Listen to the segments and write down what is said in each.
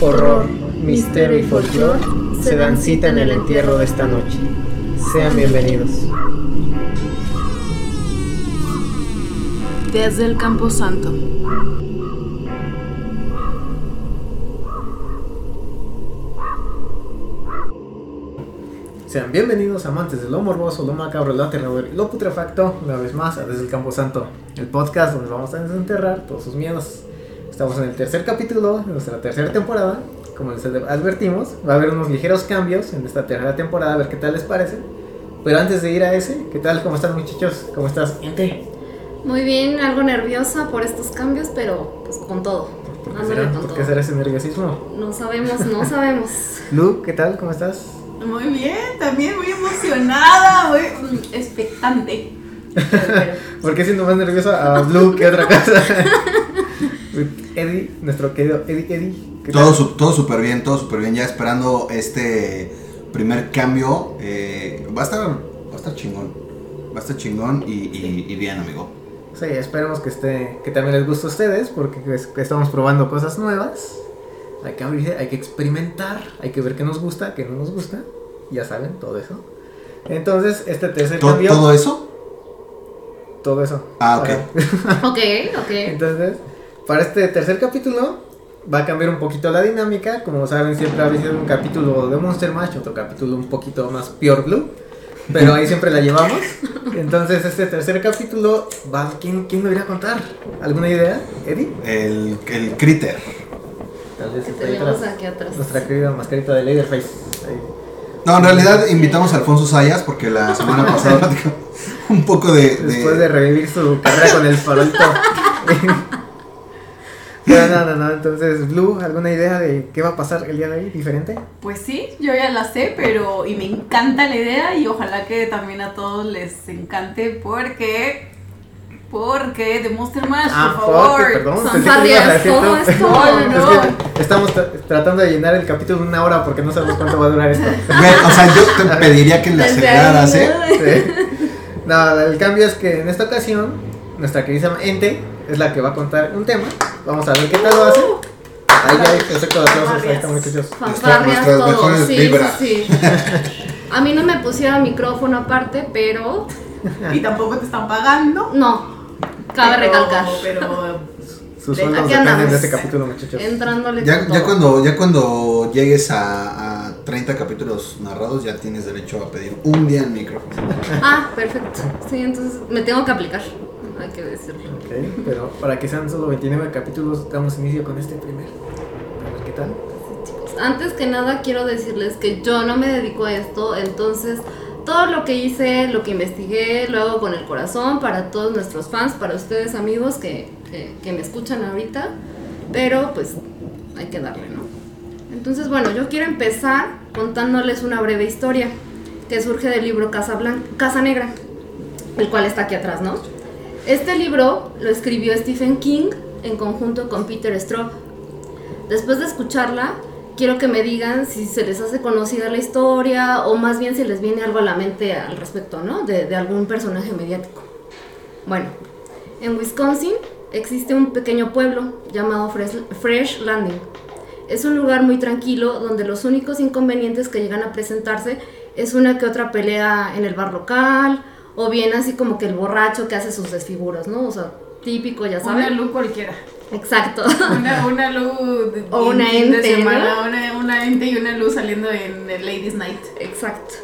Horror, misterio y folclore se dan cita en el entierro de esta noche. Sean bienvenidos. Desde el Camposanto. Sean bienvenidos amantes de lo morboso, lo macabro, lo aterrador y lo putrefacto, una vez más a Desde el Camposanto, el podcast donde vamos a desenterrar todos sus miedos. Estamos en el tercer capítulo de nuestra tercera temporada. Como les advertimos, va a haber unos ligeros cambios en esta tercera temporada, a ver qué tal les parece. Pero antes de ir a ese, ¿qué tal? ¿Cómo están muchachos? ¿Cómo estás? Ente. Muy bien, algo nerviosa por estos cambios, pero pues con todo. ¿Por qué será, con ¿Por qué todo. será ese nerviosismo? No sabemos, no sabemos. Lu, ¿qué tal? ¿Cómo estás? Muy bien, también muy emocionada, muy expectante. ¿Por qué siendo más nerviosa a Blue que otra cosa? Eddie, nuestro querido Eddie, Eddie. ¿qué Todo su- todo súper bien, todo súper bien. Ya esperando este primer cambio. eh, va, a estar, va a estar chingón. Va a estar chingón y, y- y bien, amigo. Sí, esperemos que esté, que también les guste a ustedes, porque es- que estamos probando cosas nuevas. Hay que abrirse, hay que experimentar, hay que ver qué nos gusta, qué no nos gusta. Ya saben, todo eso. Entonces, este tercer ¿To- cambio. ¿Todo eso? todo eso. Ah, ok. Ok, ok. Entonces, para este tercer capítulo va a cambiar un poquito la dinámica. Como saben, siempre ha sido un capítulo de Monster Mash, otro capítulo un poquito más Pure Blue. Pero ahí siempre la llevamos. Entonces, este tercer capítulo, va, ¿quién, ¿quién me irá a contar? ¿Alguna idea? ¿Eddie? El, el critter. Tal vez ¿Qué está ahí tenemos aquí atrás? Nuestra querida mascarita de Leatherface. Ahí. No, en realidad invitamos a Alfonso Sayas porque la semana pasada un poco de. de- Después de revivir su carrera con el farolito. Pero no, no, no. Entonces, Blue, ¿alguna idea de qué va a pasar el día de hoy diferente? Pues sí, yo ya la sé, pero y me encanta la idea y ojalá que también a todos les encante porque porque de Monster Mash, Ah, por favor. porque, perdón, Son todo tú. esto. No, no. Es que estamos tra- tratando de llenar el capítulo en una hora porque no sabemos cuánto va a durar esto. O sea, yo te pediría que le aceleraras, ¿eh? Sí. No, el cambio es que en esta ocasión, nuestra querida Ente es la que va a contar un tema. Vamos a ver qué tal lo hace. Ahí ya hay efecto de aplausos, ahí está muchachos. Fanfarrias, todo. Sí, sí, sí. A mí no me pusieron micrófono aparte, pero Y tampoco te están pagando. no. Cabe pero- recalcar. Pero Sus De- sueldos aquí dependen de este capítulo, muchachos. Entrándole Ya, con ya todo. cuando, ya cuando llegues a, a 30 capítulos narrados, ya tienes derecho a pedir un día el micrófono. Ah, perfecto. Sí, entonces me tengo que aplicar. Hay que decirlo. Ok, pero para que sean solo 29 capítulos, damos inicio con este primero. A ver qué tal. Antes que nada quiero decirles que yo no me dedico a esto, entonces todo lo que hice, lo que investigué, lo hago con el corazón para todos nuestros fans, para ustedes amigos que, que- que me escuchan ahorita, pero pues hay que darle, ¿no? Entonces bueno, yo quiero empezar contándoles una breve historia que surge del libro Casa, Blan- Casa Negra, el cual está aquí atrás, ¿no? Este libro lo escribió Stephen King en conjunto con Peter Straub. Después de escucharla, quiero que me digan si se les hace conocida la historia o más bien si les viene algo a la mente al respecto, ¿no? De, de algún personaje mediático. Bueno, en Wisconsin existe un pequeño pueblo llamado Fresh, Fresh Landing. Es un lugar muy tranquilo donde los únicos inconvenientes que llegan a presentarse es una que otra pelea en el bar local o bien así como que el borracho que hace sus desfiguros, ¿no? O sea, típico, ya saben. luz cualquiera. Exacto. Una, una luz de, O una de semana, una, una ente y una luz saliendo en el Ladies Night. Exacto.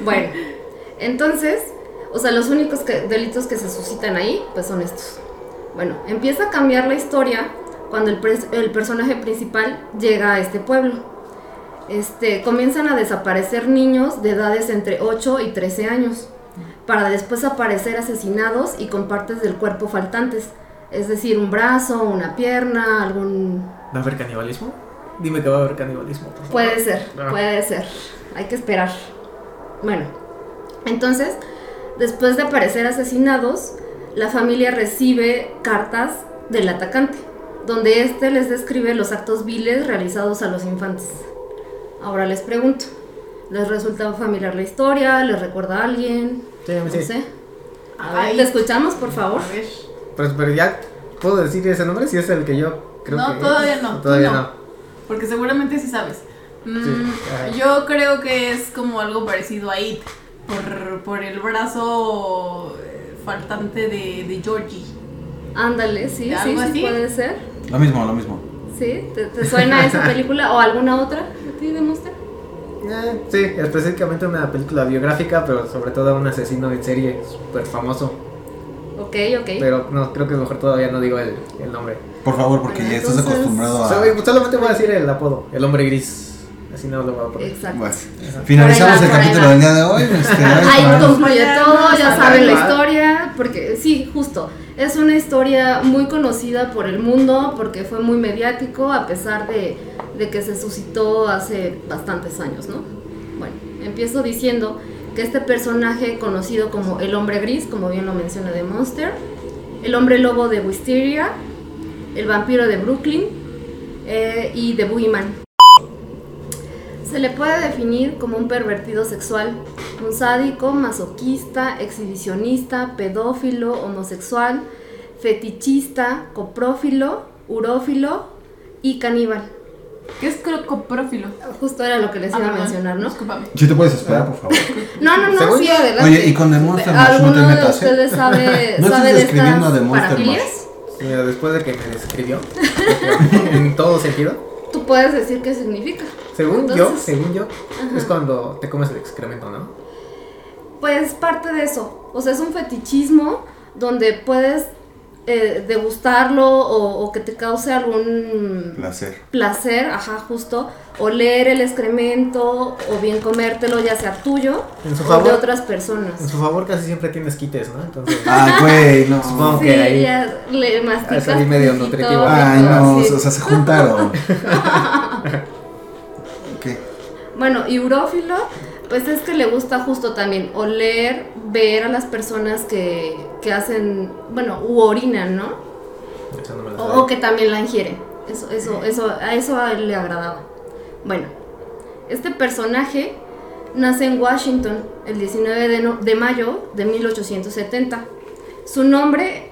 Bueno, entonces, o sea, los únicos que- delitos que se suscitan ahí, pues son estos. Bueno, empieza a cambiar la historia cuando el, pres- el personaje principal llega a este pueblo. Este, comienzan a desaparecer niños de edades entre 8 y 13 años, para después aparecer asesinados y con partes del cuerpo faltantes, es decir, un brazo, una pierna, algún ¿Va a haber canibalismo? Dime que va a haber canibalismo. por favor. Puede ser, Ah. puede ser. Hay que esperar. Bueno, entonces, después de aparecer asesinados, la familia recibe cartas del atacante, donde éste les describe los actos viles realizados a los infantes. Ahora les pregunto, ¿Les resulta familiar la historia? ¿Les recuerda a alguien? Sí, No sí. sé. A ver. ¿te escuchamos, por favor? A ver. Pues, pero ya puedo decir ese nombre si es el que yo creo No, que. todavía es, no, Todavía no. no. Porque seguramente sí sabes. Mm, Sí, yo creo que es como algo parecido a It. Por, por el brazo eh, faltante de, de Georgie. Ándale, sí, sí, ¿Algo sí, así? puede ser. Lo mismo, lo mismo. ¿Sí? ¿Te, te suena esa película o alguna otra a ti de Monster? Eh, sí, específicamente una película biográfica, pero sobre todo un asesino en serie súper famoso. Ok, ok. Pero no, creo que mejor todavía no digo el, el nombre. Por favor, porque Bueno, ya estás entonces- acostumbrado O a. sea, solamente voy a decir el apodo, el hombre gris. Así no lo voy a poner. Exacto. Bueno, finalizamos el va, ahí capítulo del día de hoy. Este, ahí concluye Ya todo, ya saben, la historia, porque sí, justo, es una historia muy conocida por el mundo, porque fue muy mediático, a pesar de, de que se suscitó hace bastantes años, ¿no? Bueno, empiezo diciendo este personaje conocido como el hombre gris, como bien lo menciona de Monster, el hombre lobo de Wisteria, el vampiro de Brooklyn eh, y The Boogeyman. Se le puede definir como un pervertido sexual, un sádico, masoquista, exhibicionista, pedófilo, homosexual, fetichista, coprófilo, urófilo y caníbal. ¿Qué es cro- coprófilo? Justo era lo que les Ah, iba a mencionar, ¿no? Discúlpame. ¿Sí te puedes esperar, por favor? No, no, no, sí, adelante. Oye, y con The Monster Mash no te ¿Alguno de metas, ¿eh? ustedes sabe, No sabe de describiendo estas Monster parafilias? Mira, después de que me describió, en todo sentido, Tú puedes decir qué significa. según yo, según yo, es cuando te comes el excremento, ¿no? Pues parte de eso. O sea, es un fetichismo donde puedes eh, degustarlo o, o que te cause algún Placer. placer, ajá, justo, oler el excremento o bien comértelo, ya sea tuyo En su o favor. de otras En personas. su favor casi siempre tienes quites, ¿no? Entonces, Ay, güey, no. Supongo Sí, que ahí- ya le masticas ahí salí medio nutritivo. Ay, no, sí. o sea, se juntaron. Bueno, y urófilo, pues es que le gusta justo también oler, ver a las personas que, que hacen, bueno, u orinan, ¿no? O, que también la ingieren. Eso, eso, eso, a eso a él le agradaba. Bueno, este personaje nace en Washington el 19 de, no- de mayo de 1870. Su nombre,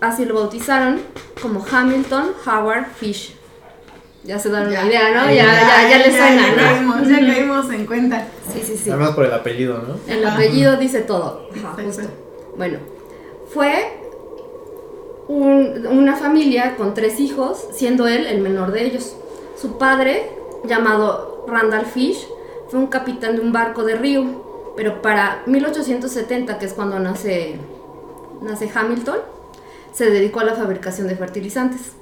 así lo bautizaron, como Hamilton Howard Fish. Ya se dan una idea, ¿no? Ya, ya, ya, le suena, ya ¿no? caímos, ya caímos en cuenta. Sí, sí, sí. Además por el apellido, ¿no? El apellido dice todo. Ajá, justo. Bueno, fue un- una familia con tres hijos, siendo él el menor de ellos. Su padre, llamado Randall Fish, fue un capitán de un barco de río, pero para 1870, que es cuando nace, nace Hamilton, se dedicó a la fabricación de fertilizantes.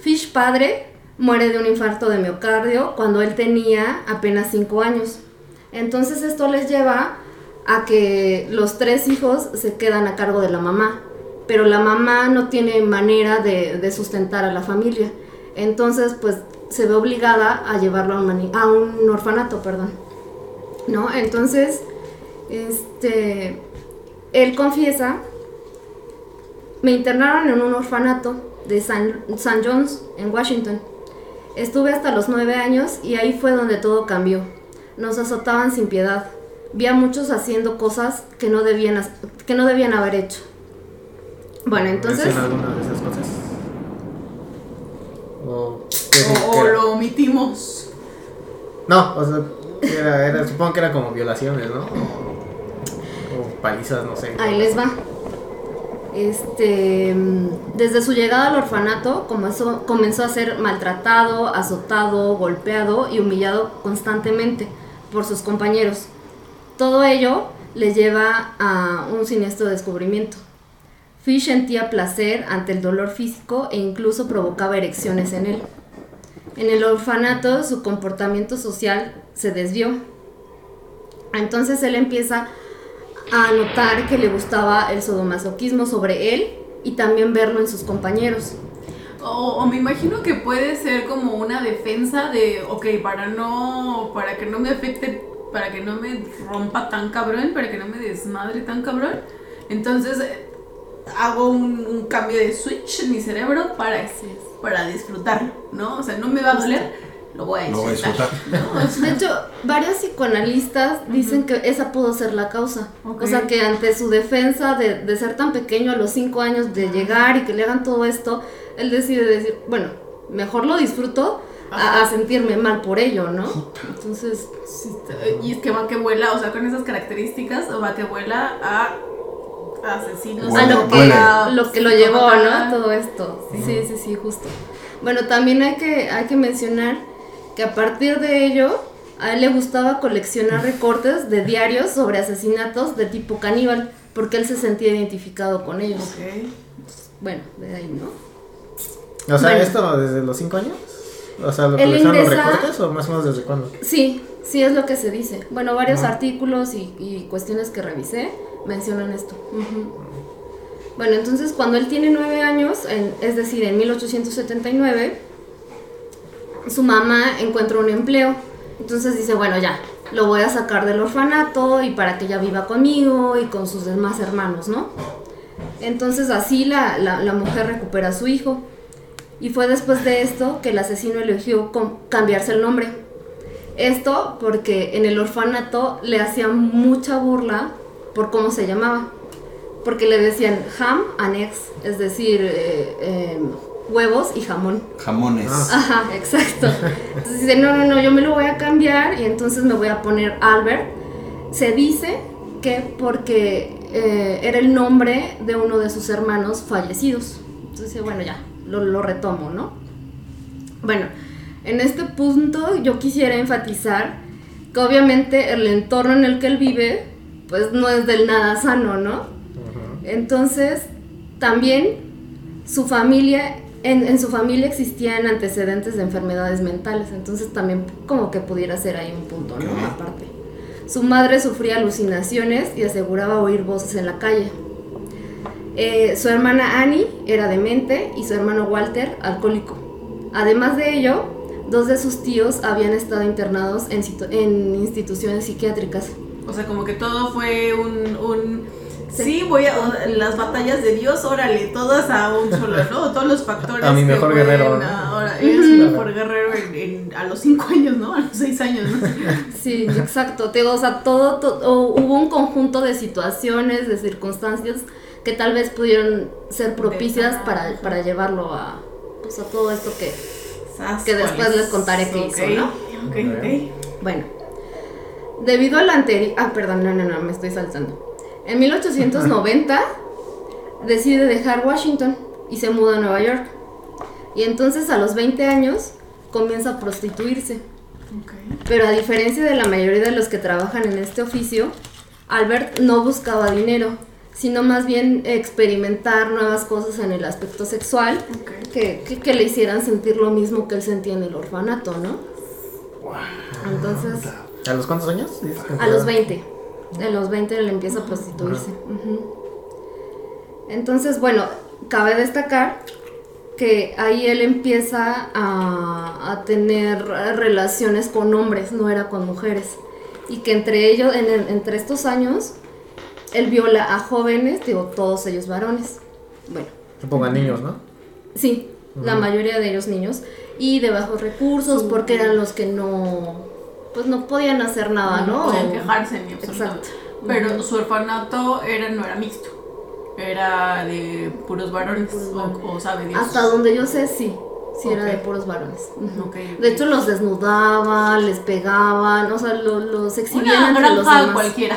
Fish padre muere de un infarto de miocardio cuando él tenía apenas 5 años. Entonces esto les lleva a que los tres hijos se quedan a cargo de la mamá, pero la mamá no tiene manera de, de sustentar a la familia. Entonces pues se ve obligada a llevarlo a un, a un orfanato, perdón. ¿No? Entonces, este, él confiesa me internaron en un orfanato de San, San John's, en Washington. Estuve hasta los nueve años y ahí fue donde todo cambió. Nos azotaban sin piedad. Vi a muchos haciendo cosas que no debían, que no debían haber hecho. Bueno, entonces... ¿Menciona alguna de esas cosas? O, lo omitimos. No, o sea, era, era, supongo que era como violaciones, ¿no? O, o palizas, no sé. Ahí les va. Este, desde su llegada al orfanato comenzó, comenzó a ser maltratado, azotado, golpeado y humillado constantemente por sus compañeros. Todo ello le lleva a un siniestro descubrimiento. Fish sentía placer ante el dolor físico e incluso provocaba erecciones en él. En el orfanato su comportamiento social se desvió. Entonces él empieza a notar que le gustaba el sadomasoquismo sobre él y también verlo en sus compañeros. O, o me imagino que puede ser como una defensa de, ok, para no, para que no me afecte, para que no me rompa tan cabrón, para que no me desmadre tan cabrón. Entonces eh, hago un, un cambio de switch en mi cerebro para, para disfrutarlo, ¿no? O sea, no me va a doler, lo voy a Lo voy a disfrutar. De hecho, varios psicoanalistas dicen que esa pudo ser la causa. O sea, que ante su defensa de, de ser tan pequeño a los 5 años, de llegar y que le hagan todo esto, él decide decir, bueno, mejor lo disfruto a, a sentirme mal por ello, ¿no? Entonces, sí, y es que va que vuela, o sea, con esas características, va que vuela a asesinos. a Bueno, lo que, lo que lo llevó. ¿no? Todo esto. Sí, sí, sí, justo. Bueno, también hay que, hay que mencionar que a partir de ello, a él le gustaba coleccionar recortes de diarios sobre asesinatos de tipo caníbal, porque él se sentía identificado con ellos. Ok. Bueno, de ahí, ¿no? O sea, Bueno. ¿esto desde los 5 años? O sea, ¿lo coleccionan los recortes o más o menos desde cuándo? Sí, sí es lo que se dice. Bueno, varios Ajá. artículos y, y cuestiones que revisé mencionan esto. Bueno, entonces cuando él tiene nueve años, en- es decir, en 1879, su mamá encuentra un empleo. Entonces dice, bueno, ya, lo voy a sacar del orfanato y para que ella viva conmigo y con sus demás hermanos, ¿no? Entonces así la, la, mujer recupera a su hijo. Y fue después de esto que el asesino eligió cambiarse el nombre. Esto porque en el orfanato le hacían mucha burla por cómo se llamaba. Porque le decían ham eggs, es decir, eh, eh, huevos y jamón. Jamones. Ah. Ajá, exacto. Entonces dice, no, no, no, yo me lo voy a cambiar y entonces me voy a poner Albert. Se dice que porque eh, era el nombre de uno de sus hermanos fallecidos. Entonces dice, bueno, ya, lo, lo retomo, ¿no? Bueno, en este punto yo quisiera enfatizar que obviamente el entorno en el que él vive, pues no es del nada sano, ¿no? Entonces, también su familia, en, en su familia existían antecedentes de enfermedades mentales, entonces también como que pudiera ser ahí un punto, ¿no? Aparte. Su madre sufría alucinaciones y aseguraba oír voces en la calle. Eh, su hermana Annie era demente y su hermano Walter alcohólico. Además de ello, dos de sus tíos habían estado internados en, en instituciones psiquiátricas. O sea, como que todo fue un... un Sí. sí. voy a... Las batallas de Dios, órale, todas a un solo, ¿no? Todos los factores. A mi que mejor pueden- guerrero. Ahora, eres mi mejor guerrero en- en- a los 5 años, ¿no? A los 6 años, ¿no? Sí, exacto. Te digo, o sea, todo, to- o hubo un conjunto de situaciones, de circunstancias que tal vez pudieron ser propicias para, para llevarlo a, pues, a todo esto que... Que después les contaré qué hizo, ¿no? Ok, ok. Bueno, debido al anterior... Ah, perdón, no, no, no, me estoy saltando. En 1890 decide dejar Washington y se muda a Nueva York. Y entonces a los 20 años comienza a prostituirse. Pero a diferencia de la mayoría de los que trabajan en este oficio, Albert no buscaba dinero, sino más bien experimentar nuevas cosas en el aspecto sexual que, que- que le hicieran sentir lo mismo que él sentía en el orfanato, ¿no? Entonces, ¿A los cuántos años? a los empezó? 20. A los 20 él empieza a prostituirse. Entonces, bueno, cabe destacar que ahí él empieza a, a tener relaciones con hombres, no era con mujeres. Y que entre ellos, en entre estos años, él viola a jóvenes, digo, todos ellos varones. Bueno, Supongo a niños, ¿no? sí, la mayoría de ellos niños. Y de bajos recursos, porque eran los que no, pues no podían hacer nada, ¿no? podían quejarse ni absolutamente. Exacto. Pero su orfanato era, no era mixto. Era de puros varones. Puros o- varones. O, sabe Dios. Hasta donde yo sé, sí. Sí, era de puros varones. De hecho, los desnudaban, les pegaban, o sea, lo- los exhibían Una entre los granja demás. cualquiera.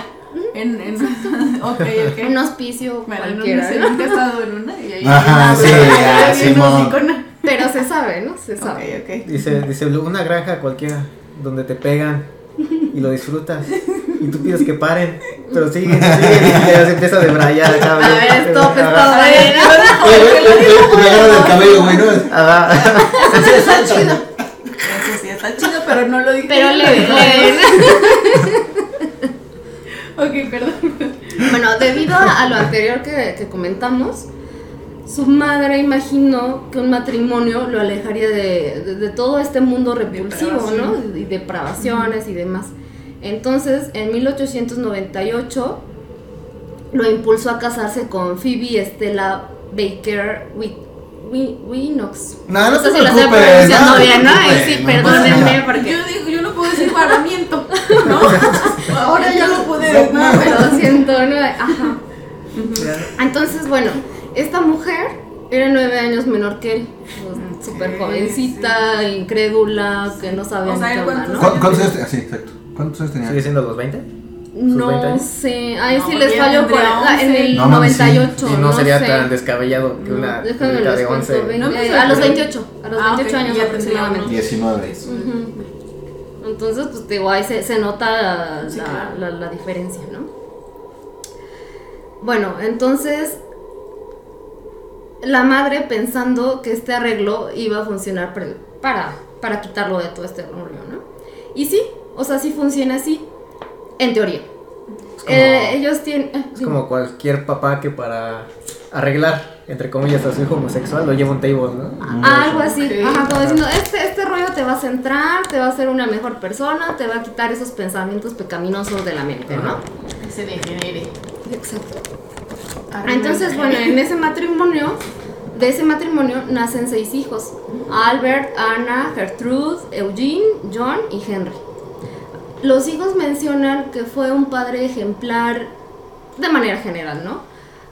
En, en. Un hospicio Bueno, cualquiera, no sé, ¿no? nunca he estado en una y ahí Ajá, sí, ya. Pero se sabe, ¿no? Se sabe. Dice, dice una granja cualquiera donde te pegan y lo disfrutas y tú pides que paren, pero siguen, siguen y ya se empieza a debrayar acá. A ver, stop, stop. Ay, ahí, ¿no? no, no, que lo digo Me agarran el cabello, güey, ¿no? Ajá. Eso está chido. Eso sí está chido, pero no lo dije. Pero le, le-. Ok, perdón. Bueno, debido a, a lo anterior que, que comentamos, su madre imaginó que un matrimonio lo alejaría de, de- de todo este mundo repulsivo, ¿no? Y depravaciones y demás. Entonces, en 1898, lo impulsó a casarse con Phoebe Estella Baker Whit- Wi- Winox. No, no sé te si lo estoy pronunciando no bien, ¿no? Ay, sí, no perdónenme porque... Yo digo, yo no puedo decir varamiento, ¿no? Ahora ya lo pude decir. No, pero lo siento, no, ajá. Entonces, bueno, esta mujer era nueve años menor que él. pues, Súper jovencita, incrédula, que no sabía O sea, ni qué ¿él onda, cuántos ¿no? ¿Cu- ¿Cuántos años tenía? Sí, exacto. ¿Cuántos años tenía? ¿Sigue siendo los 20? sus 20 No años? sé, ahí No, sí les fallo por tendría ah, en el 11. No, mames, sí. 98. Y no, sería sé. tan descabellado que una No, déjame los de cuento, 11. veinte- No me eh, a los sorprende. 28, a los Ah, 28 ok, años ya aproximadamente. 19. Ujú. Entonces, pues digo, ahí se, se nota la, Sí, la- claro. la- la diferencia, ¿no? Bueno, entonces la madre pensando que este arreglo iba a funcionar para, para quitarlo de todo este rollo, ¿no? Y sí, o sea, sí funciona así, en teoría. Es como, Eh, ellos tienen... eh, es sí. como cualquier papá que para arreglar, entre comillas, a su hijo homosexual lo lleva a un table, ¿no? Ah, Algo así, Ok. ajá, como diciendo, este, este rollo te va a centrar, te va a hacer una mejor persona, te va a quitar esos pensamientos pecaminosos de la mente, ¿no? Ajá. Se degenere. Exacto. Arriba Entonces, el- bueno, en ese matrimonio, de ese matrimonio nacen seis hijos: Albert, Anna, Gertrude, Eugene, John y Henry. Los hijos mencionan que fue un padre ejemplar de manera general, ¿no?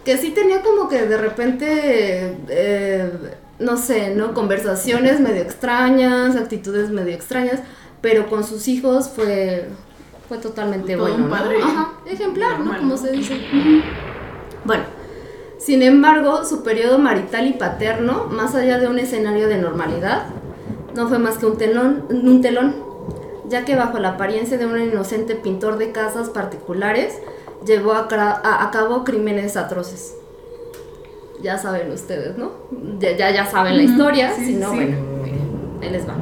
Que sí tenía como que de repente, eh, no sé, ¿no? Conversaciones medio extrañas, actitudes medio extrañas, pero con sus hijos fue, fue totalmente Todo bueno, un ¿no? padre Ajá, ejemplar, ¿no? Como se dice. Bueno, sin embargo, su periodo marital y paterno, más allá de un escenario de normalidad, no fue más que un telón, un telón, ya que bajo la apariencia de un inocente pintor de casas particulares, llevó a, cra- a- a cabo crímenes atroces. Ya saben ustedes, ¿no? Ya, ya, ya saben la historia, sí, si no, sí. bueno, ahí les va.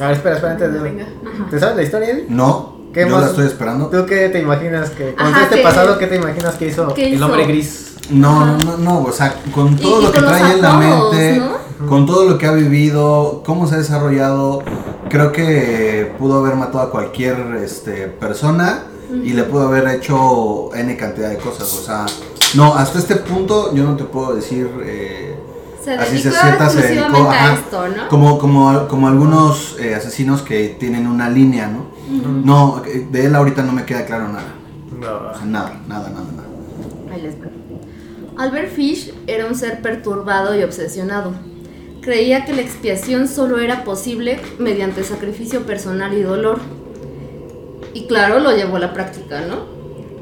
A ver, espera, espera, antes de... Venga. ¿Te sabes la historia, Eddie? No, ¿Qué yo más? la estoy esperando. ¿Tú qué te imaginas que... Con Ajá, este que- pasado, ¿qué te imaginas que hizo ¿Qué el hombre gris? No, no, no, no, o sea, con todo y lo que con trae en la mente, ¿no? con todo lo que ha vivido, cómo se ha desarrollado, creo que pudo haber matado a cualquier este, persona y le pudo haber hecho N cantidad de cosas, o sea, no, hasta este punto yo no te puedo decir... eh, Se Así se sienta, se dedicó, a ajá. esto, ¿no? Como, como, como algunos eh, asesinos que tienen una línea, ¿no? No, de él ahorita no me queda claro nada. No. O sea, nada, nada, nada, nada. Ahí les va. Albert Fish era un ser perturbado y obsesionado. Creía que la expiación solo era posible mediante sacrificio personal y dolor. Y claro, lo llevó a la práctica, ¿no?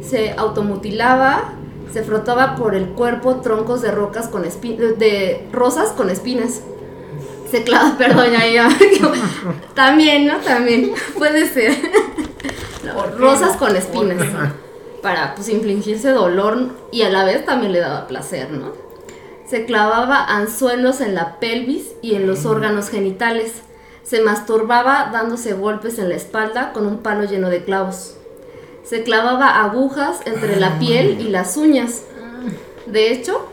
Se automutilaba, se frotaba por el cuerpo troncos de rocas con de rosas con espinas. Se clava, perdón, ya, ya. También, ¿no? También puede ser. No, ¿Por qué rosas con espinas para pues infligirse dolor y a la vez también le daba placer, ¿no? Se clavaba anzuelos en la pelvis y en los órganos genitales. Se masturbaba dándose golpes en la espalda con un palo lleno de clavos. Se clavaba agujas entre la piel y las uñas. De hecho,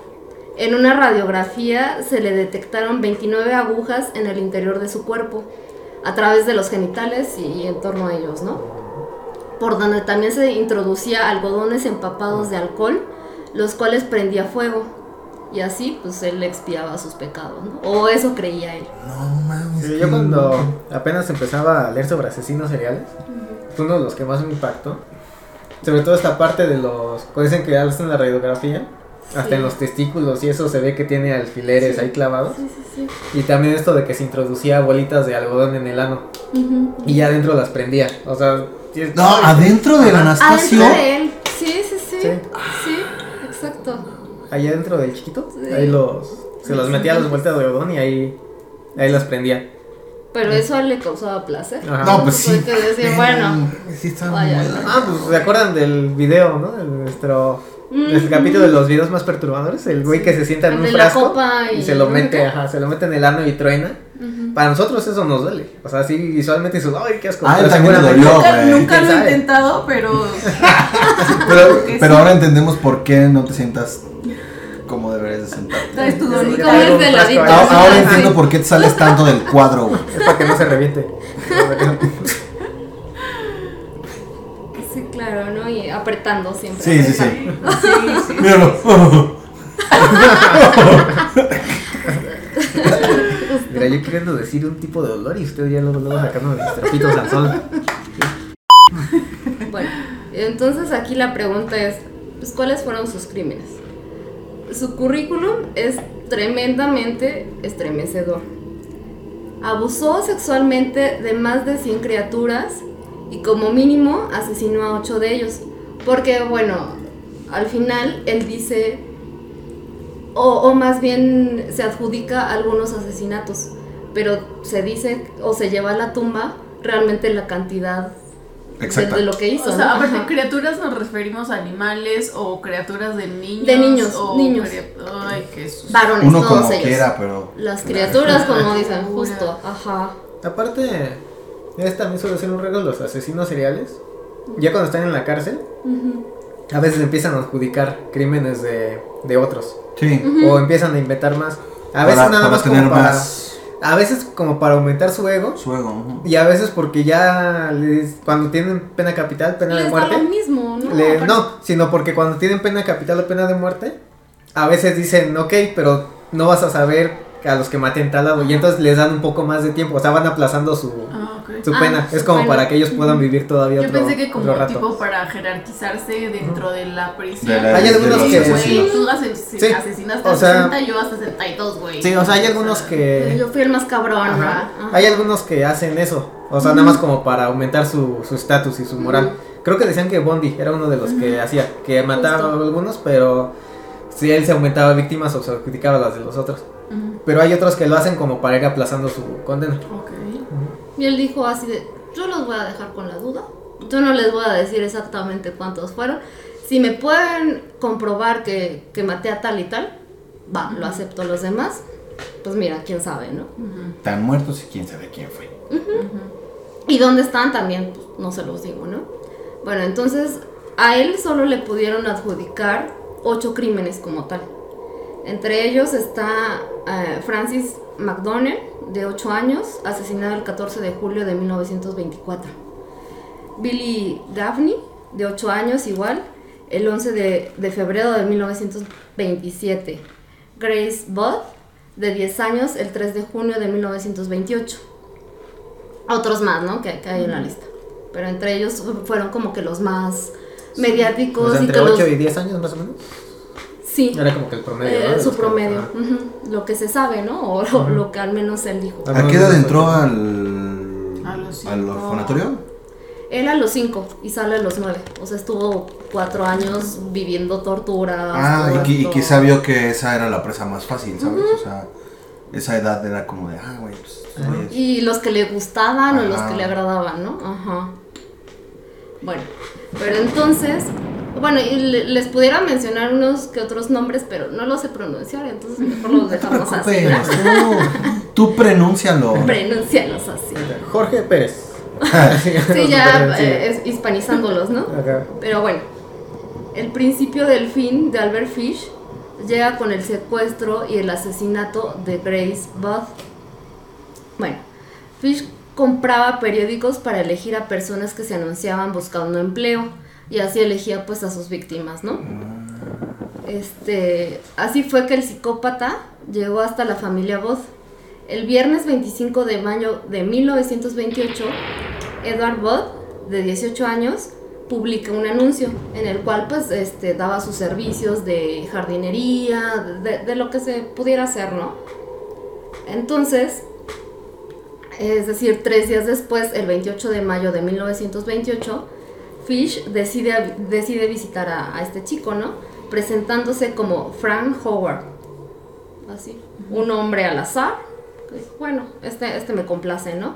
en una radiografía se le detectaron 29 agujas en el interior de su cuerpo, a través de los genitales y en torno a ellos, ¿no? por donde también se introducía algodones empapados de alcohol, los cuales prendía fuego. Y así, pues él expiaba sus pecados, ¿no? O eso creía él. No mames. Sí, yo cuando apenas empezaba a leer sobre asesinos seriales, fue uno de los que más me impactó. Sobre todo esta parte de los... Dicen que hacen la radiografía, hasta Sí. en los testículos y eso se ve que tiene alfileres ahí clavados. Sí, sí, sí. Y también esto de que se introducía bolitas de algodón en el ano y ya adentro las prendía. O sea... No, adentro del. Anastasio. Adentro de él. Sí, sí, sí. Sí. Sí, exacto. Ahí adentro del chiquito, Sí. ahí los... Se los metía a las bolitas de algodón y ahí... Ahí las prendía. Pero eso a él le causaba placer. Ajá. No, pues sí. Bueno, Sí, está. Ah, pues se acuerdan del video, ¿no? De nuestro del Mm. capítulo de los videos más perturbadores, el güey que se sienta en El un de la frasco copa y, y- se lo mete, ajá, se lo mete en el ano y truena. Para nosotros eso nos duele. O sea, sí visualmente dices, ay, qué asco. Ah, pero seguramente- dolió. Nunca, güey. nunca lo ¿Quién he intentado, pero Pero, que pero sí. ahora entendemos por qué no te sientas como deberías de sentarte. traes tu. Ah, Ahora sí. entiendo por qué te sales tanto del cuadro, güey. Es para que no se reviente. Sí, claro, ¿no? Y apretando siempre. Sí, sí, sí. Sí, sí. Míralo. Mira, yo queriendo decir un tipo de olor y usted ya luego, luego sacando mis trapitos al sol. Bueno, entonces aquí la pregunta es, pues, ¿cuáles fueron sus crímenes? Su currículum es tremendamente estremecedor. Abusó sexualmente de más de 100 criaturas y como mínimo asesinó a 8 de ellos. Porque bueno, al final él dice, o, o más bien se adjudica algunos asesinatos, pero se dice o se lleva a la tumba realmente la cantidad de, Exacto. de lo que hizo. O sea, ¿no? aparte, Ajá. criaturas nos referimos a animales o criaturas de niños. De niños, o niños. Ay, qué susto. Varones, Uno todos como ellos. quiera, pero. Las criaturas, como dicen, justo, ajá. Aparte, es también suele ser un regalo los asesinos seriales. Ya cuando están en la cárcel, a veces empiezan a adjudicar crímenes de, de otros. Sí. O empiezan a inventar más. A veces Para- nada para más tener como para. más A veces como para aumentar su ego. fuego. ujú. Y a veces porque ya les- cuando tienen pena capital, pena de Les da lo muerte. mismo, ¿no? le- no, sino porque cuando tienen pena capital o pena de muerte, a veces dicen, ok, pero no vas a saber a los que maten tal lado. Y entonces les dan un poco más de tiempo. O sea, van aplazando su, Ah. Su Ah, pena. su Es como pena. para que ellos puedan vivir todavía Yo otro, pensé que como tipo para jerarquizarse dentro de la prisión. De la- Hay algunos de que-. Güey, tú ases- Sí. asesinaste O a sea- 60, yo a 62, güey. Sí, o sea, hay algunos que... Yo fui el más cabrón, Ajá. ¿no? Ajá. Hay algunos que hacen eso. O sea, nada más como para aumentar su su estatus y su moral. Creo que decían que Bondi era uno de los que hacía, que mataba Justo. a algunos, pero si él se aumentaba víctimas o se adjudicaba las de los otros. Pero hay otros que lo hacen como para ir aplazando su condena. Ok. Y él dijo así de, yo los voy a dejar con la duda. Yo no les voy a decir exactamente cuántos fueron. Si me pueden comprobar que, que maté a tal y tal, va, lo acepto los demás. Pues mira, quién sabe, ¿no? Están muertos y quién sabe quién fue. Y dónde están también, pues, no se los digo, ¿no? Bueno, entonces a él solo le pudieron adjudicar ocho crímenes como tal. Entre ellos está eh, Francis McDonnell, de 8 años, asesinado el 14 de julio de 1924. Billy Gaffney, de 8 años igual, el 11 de, de febrero de 1927. Grace Budd, de 10 años, el 3 de junio de 1928 otros más, ¿no? Que, que hay en la lista. Pero entre ellos fueron como que los más mediáticos O sea, y entre que los... 8 y 10 años más o menos. Sí, Era como que el promedio. eh, su que- promedio. Lo que se sabe, ¿no? O lo, lo que al menos él dijo. Ah, ¿A qué edad entró al. A los al orfanatorio? Él a los 5 y sale a los 9. O sea, estuvo cuatro años viviendo torturas. Ah, y, y quizá vio que esa era la presa más fácil, ¿sabes? O sea, esa edad era como de, ah, güey, pues. Y los que le gustaban o los que le agradaban, ¿no? Ajá. Bueno, pero entonces, bueno, y le- les pudiera mencionar unos que otros nombres, pero no los sé pronunciar, entonces mejor los No te dejamos así. ¿no? tú, tú prenúncialo. Pronúncialos así. Jorge Pérez. Sí, ya eh, es hispanizándolos, ¿no? Acá. Pero bueno, el principio del fin de Albert Fish llega con el secuestro y el asesinato de Grace Budd. Bueno, Fish compraba periódicos para elegir a personas que se anunciaban buscando empleo y así elegía pues a sus víctimas, ¿no? Este, así fue que el psicópata llegó hasta la familia Budd. El viernes 25 de mayo de 1928, Edward Budd, de 18 años, publica un anuncio en el cual pues este, daba sus servicios de jardinería, de, de lo que se pudiera hacer, ¿no? Entonces, es decir, tres días después, el 28 de mayo de 1928, Fish decide, decide visitar a, a este chico, ¿no? Presentándose como Frank Howard. Así, un hombre al azar. dijo, Bueno, este, este me complace, ¿no?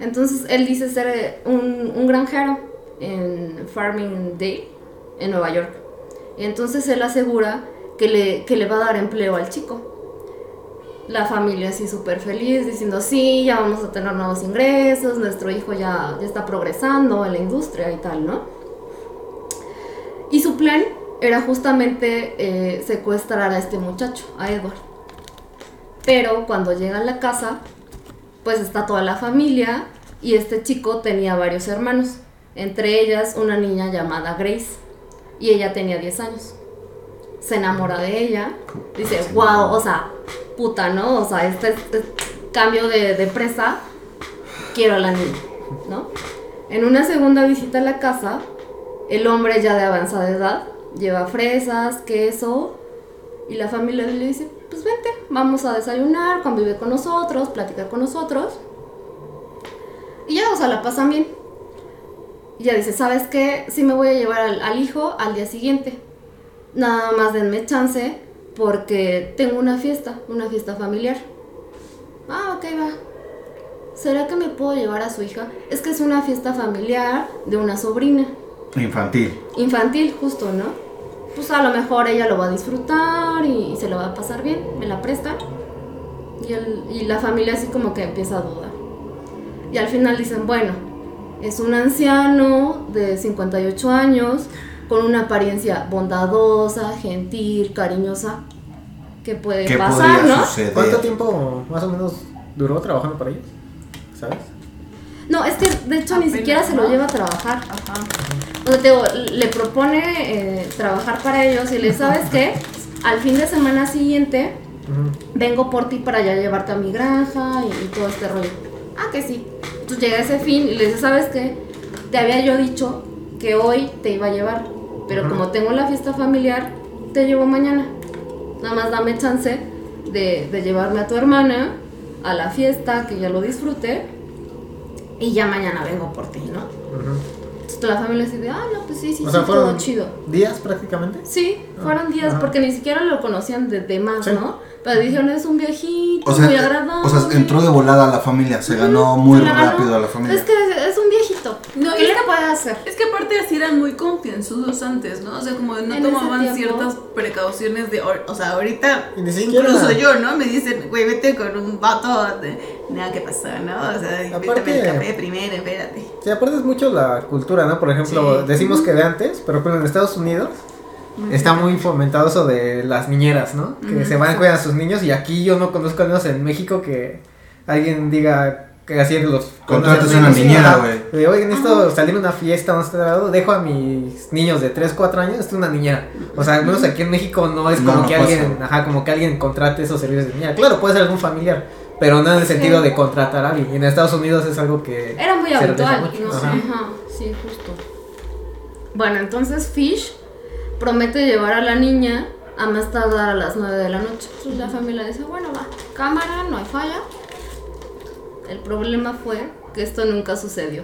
Entonces él dice ser eh, un, un granjero en Farmingdale, en Nueva York. Y entonces él asegura que le, que le va a dar empleo al chico. La familia así súper feliz, diciendo, sí, ya vamos a tener nuevos ingresos, nuestro hijo ya, ya está progresando en la industria y tal, ¿no? Y su plan era justamente eh, secuestrar a este muchacho, a Edward. Pero cuando llega a la casa, pues está toda la familia y este chico tenía varios hermanos, entre ellas una niña llamada Grace, y ella tenía 10 años. Se enamora de ella, dice, wow, o sea, puta, ¿no? O sea, esta es, es cambio de, de presa, quiero a la niña, ¿no? En una segunda visita a la casa, el hombre ya de avanzada edad lleva fresas, queso, y la familia le dice, pues vente, vamos a desayunar, convive con nosotros, platicar con nosotros. Y ya, o sea, la pasan bien. Y ya dice, ¿sabes qué? Sí me voy a llevar al, al hijo al día siguiente. Nada más denme chance porque tengo una fiesta, una fiesta familiar. Ah, ok, va. ¿Será que me puedo llevar a su hija? Es que es una fiesta familiar de una sobrina. Infantil. Infantil, justo, ¿no? Pues a lo mejor ella lo va a disfrutar y, se lo va a pasar bien, me la presta. Y, el- y la familia así como que empieza a dudar. Y al final dicen, bueno, es un anciano de 58 años, con una apariencia bondadosa, gentil, cariñosa. ¿Qué puede ¿Qué pasar, no? suceder? ¿Cuánto tiempo más o menos duró trabajando para ellos? ¿Sabes? No, es que de hecho ni siquiera se lo lleva a trabajar. Ajá. O sea, te le propone eh, trabajar para ellos y le ¿sabes qué? Al fin de semana siguiente vengo por ti para ya llevarte a mi granja y, y todo este rollo. Ah, que sí. Entonces llega ese fin y le dice, ¿sabes qué? Te había yo dicho que hoy te iba a llevar, pero como tengo la fiesta familiar, te llevo mañana. Nada más dame chance de, de llevarme a tu hermana a la fiesta, que ya lo disfrute, y ya mañana vengo por ti, ¿no? Entonces la familia así de, ah, no, pues sí, sí, O sea, sí, fueron todo chido. días prácticamente. Sí, fueron días, Ajá. porque ni siquiera lo conocían de, de más, Sí. ¿no? Pero dijeron, es un viejito, O sea, muy eh, agradable. o sea, entró de volada a la familia, se ganó muy Se la ganó. rápido a la familia. Es que es, es un viejito. No, ¿Qué y le es que- puede hacer? Es que aparte así eran muy confianzudos antes, ¿no? O sea, como no En tomaban ciertas precauciones de... O sea, ahorita... Y ni siquiera- Incluso yo, ¿no? Me dicen, güey, vete con un vato de... Nada que pasa, ¿no? O sea, invítame Aparte- el café primero, espérate. Sí, aparte es mucho la cultura, ¿no? Por ejemplo, Sí. decimos que de antes, pero pues en Estados Unidos está muy fomentado eso de las niñeras, ¿no? Que se van a cuidar a sus niños y aquí yo no conozco al menos en México que alguien diga que así los a una niñera, güey. De, Oigan, necesito salir a una fiesta, no sé, dejo a mis niños de 3, 4 años, esto es una niñera. O sea, al menos aquí en México no es No, como no que pasa. alguien, ajá, como que alguien contrate esos servicios de niñera. Claro, puede ser algún familiar, pero no en el sentido de contratar a alguien. Y en Estados Unidos es algo que Era muy habitual, ¿no? Ajá. Ajá. sí, justo. Bueno, entonces Fish promete llevar a la niña a más tardar a las 9 de la noche. Entonces la familia dice, bueno, va, cámara, no hay falla. El problema fue que esto nunca sucedió.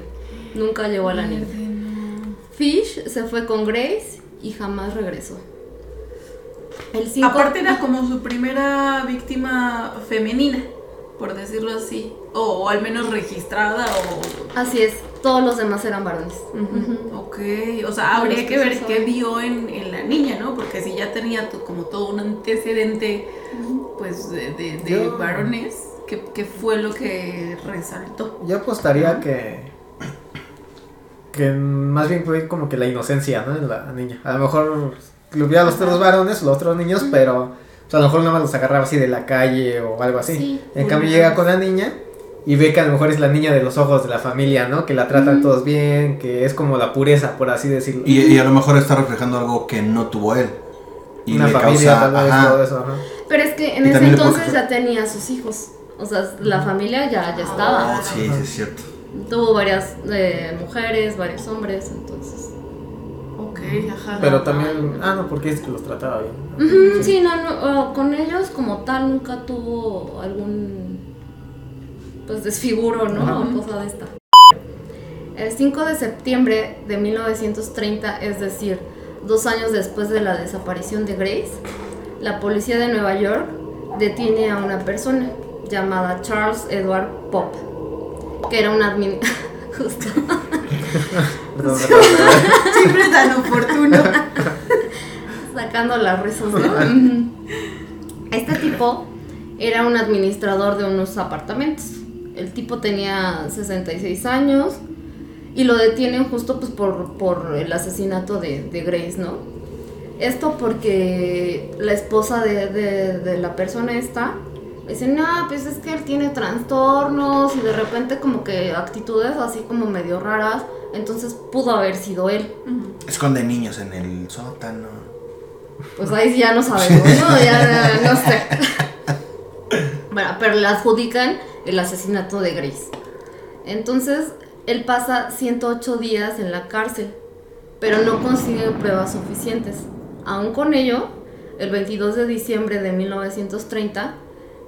Nunca llegó a la niña. Fish se fue con Grace y jamás regresó. El 5 Aparte era como su primera víctima femenina, por decirlo así. O, o al menos registrada o... Así es, todos los demás eran varones. Ok, o sea, habría que ver qué vio en, en la niña, ¿no? Porque si ya tenía como todo un antecedente, pues, de, de- de varones, ¿qué, qué fue lo que resaltó? Yo apostaría que. Que más bien fue como que la inocencia, ¿no? En la niña. A lo mejor lo hubiera los otros varones, los otros niños, pero o sea, a lo mejor nada más los agarraba así de la calle o algo así. Sí. En cambio llega con la niña y ve que a lo mejor es la niña de los ojos de la familia, ¿no? Que la tratan todos bien, que es como la pureza, por así decirlo. Y, y a lo mejor está reflejando algo que no tuvo él. Y Una le familia, causa. tal vez, ajá. todo eso, ajá. Pero es que en Y ese entonces ya tenía sus hijos. O sea, la familia ya, ya estaba. Oh, sí, sí, es cierto. Tuvo varias eh, mujeres, varios hombres, entonces. Ok, ajá. Pero también. Ah, no, porque es que los trataba bien. Sí, no, no, con ellos como tal nunca tuvo algún pues desfiguro, ¿no? Ajá. O cosa de esta. El 5 de septiembre de 1930, es decir, dos años después de la desaparición de Grace, la policía de Nueva York detiene a una persona llamada Charles Edward Pop, que era un admin... Justo. Perdón, perdón, perdón. Siempre tan oportuno. sacando las risas, ¿no? Este tipo era un administrador de unos apartamentos. El tipo tenía 66 años y lo detienen justo pues por, por el asesinato de, de Grace, ¿no? Esto porque la esposa de, de- de la persona esta dice, no, pues es que él tiene trastornos y de repente como que actitudes así como medio raras, entonces pudo haber sido él. Esconde niños en el sótano. Pues ahí sí ya no sabemos, ¿no? Ya no sé. Bueno, pero le adjudican el asesinato de Grace. Entonces, él pasa 108 días en la cárcel, pero no consigue pruebas suficientes. Aún con ello, el 22 de diciembre de 1930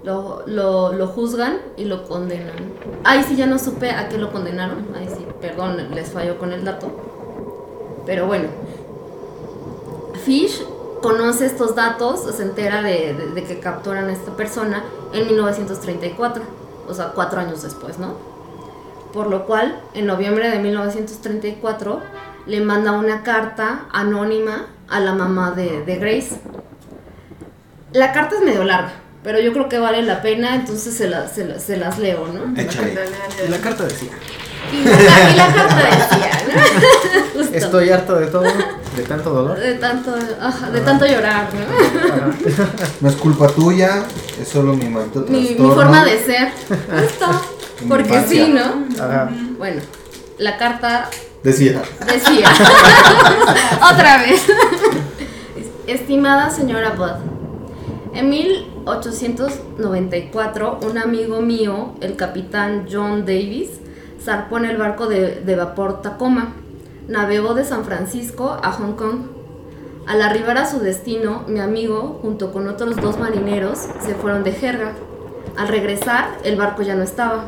lo, lo, juzgan y lo condenan. Ay, sí, ya no supe a qué lo condenaron. Ay, sí, perdón, les falló con el dato. Pero bueno, Fish conoce estos datos, se entera de, que capturan a esta persona en 1934, o sea, cuatro años después, ¿no? Por lo cual, en noviembre de 1934, le manda una carta anónima a la mamá de Grace. La carta es medio larga, pero yo creo que vale la pena, entonces se, la- se la- se las leo, ¿no? Échale. Y la carta decía, Y la, y la carta decía, ¿no? Justo. estoy harto de todo, de tanto dolor. De tanto, ajá, de tanto llorar, ¿no? Ajá. No es culpa tuya, es solo mi manto Mi, mi forma de ser. Justo. Porque infancia. sí, ¿no? Ajá. Bueno, la carta Decía. decía. Otra vez. Estimada señora Budd, en 1894 un amigo mío, el capitán John Davis, zarpó en el barco de, de vapor Tacoma. Navegó de San Francisco a Hong Kong. Al arribar a su destino, mi amigo, junto con otros dos marineros, se fueron de jerga. Al regresar, el barco ya no estaba.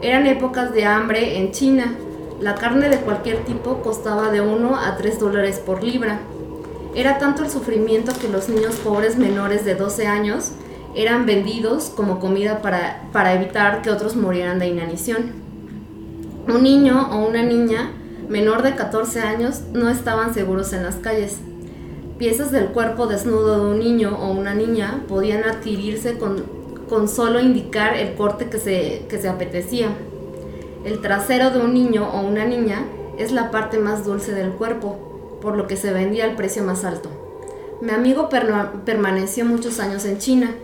Eran épocas de hambre en China. La carne de cualquier tipo costaba de 1 a 3 dólares por libra. Era tanto el sufrimiento que los niños pobres menores de 12 años eran vendidos como comida para, para evitar que otros murieran de inanición. Un niño o una niña menor de 14 años no estaban seguros en las calles. Piezas del cuerpo desnudo de un niño o una niña podían adquirirse con, con solo indicar el corte que se, que se apetecía. El trasero de un niño o una niña es la parte más dulce del cuerpo, por lo que se vendía al precio más alto. Mi amigo permaneció muchos años en China,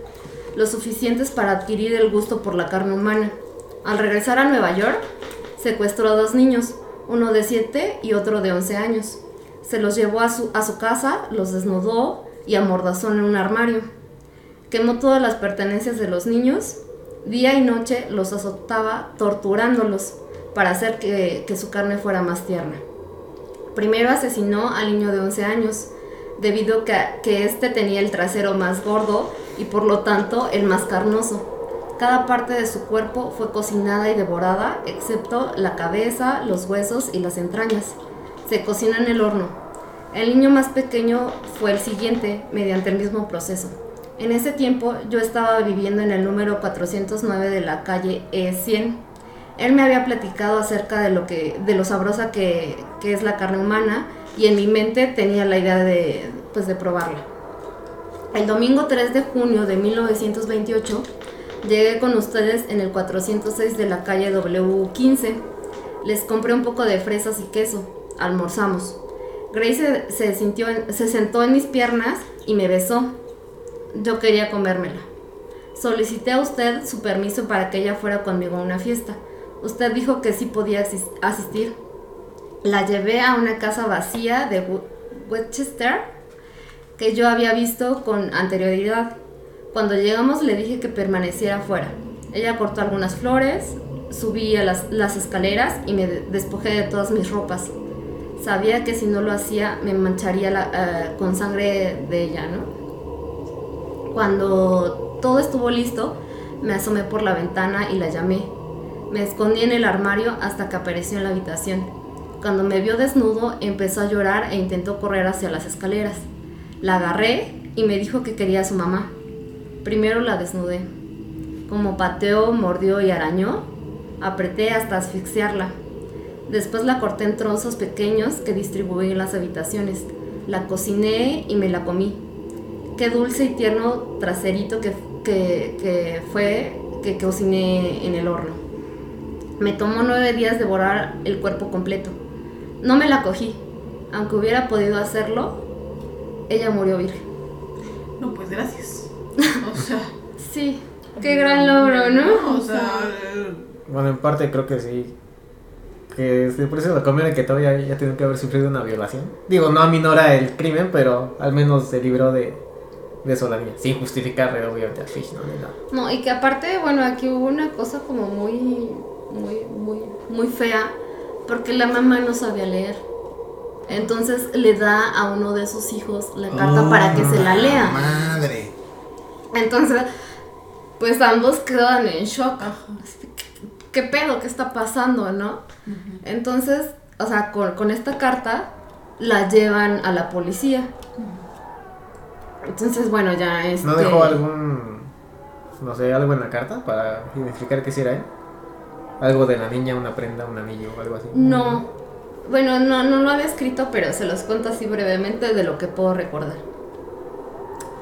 lo suficientes para adquirir el gusto por la carne humana. Al regresar a Nueva York, secuestró a dos niños, uno de 7 y otro de 11 años. Se los llevó a su, casa, los desnudó y amordazó en un armario. Quemó todas las pertenencias de los niños. Día y noche los azotaba torturándolos para hacer que su carne fuera más tierna. Primero asesinó al niño de 11 años, debido que, que este tenía el trasero más gordo y por lo tanto el más carnoso. Cada parte de su cuerpo fue cocinada y devorada, excepto la cabeza, los huesos y las entrañas. Se cocina en el horno. El niño más pequeño fue el siguiente, mediante el mismo proceso. En ese tiempo yo estaba viviendo en el número 409 de la calle E100. Él me había platicado acerca de lo, que, de lo sabrosa que, que es la carne humana y en mi mente tenía la idea de, pues, de probarla. El domingo 3 de junio de 1928 llegué con ustedes en el 406 de la calle W15. Les compré un poco de fresas y queso. Almorzamos. Grace se, se sintió se sentó en mis piernas y me besó. Yo quería comérmela. Solicité a usted su permiso para que ella fuera conmigo a una fiesta. Usted dijo que sí podía asis- asistir. La llevé a una casa vacía de Westchester que yo había visto con anterioridad. Cuando llegamos le dije que permaneciera afuera. Ella cortó algunas flores, subí a las, escaleras y me de- despojé de todas mis ropas. Sabía que si no lo hacía me mancharía eh, con sangre de ella, ¿no? Cuando todo estuvo listo, me asomé por la ventana y la llamé. Me escondí en el armario hasta que apareció en la habitación. Cuando me vio desnudo, empezó a llorar e intentó correr hacia las escaleras. La agarré y me dijo que quería a su mamá. Primero la desnudé. Como pateó, mordió y arañó, apreté hasta asfixiarla. Después la corté en trozos pequeños que distribuí en las habitaciones. La cociné y me la comí. Qué dulce y tierno traserito que, que, que fue que cociné en el horno. Me tomó nueve días devorar el cuerpo completo. No me la cogí. Aunque hubiera podido hacerlo, ella murió virgen. No, pues gracias. O sea. Sí, qué gran logro, ¿no? O sea. Bueno, en parte creo que sí. Que se por eso la conviene que todavía ya tienen que haber sufrido una violación. Digo, no aminora el crimen, pero al menos se libró de, de eso la niña. Sin justificar obviamente a Fish, no. No, y que aparte, bueno, aquí hubo una cosa como muy, muy, muy, muy fea, porque la mamá no sabía leer. Entonces le da a uno de sus hijos la carta para que se la lea. Madre. Entonces, pues ambos quedan en shock. ¿Qué, qué pedo? ¿Qué está pasando, no? Entonces, o sea, con, con esta carta la llevan a la policía. Entonces, bueno, ya este... ¿No dejó algún, no sé, algo en la carta para identificar que si era él? Algo de la niña, una prenda, un anillo o algo así. No. Bueno, no, no lo había escrito, pero se los cuento así brevemente de lo que puedo recordar.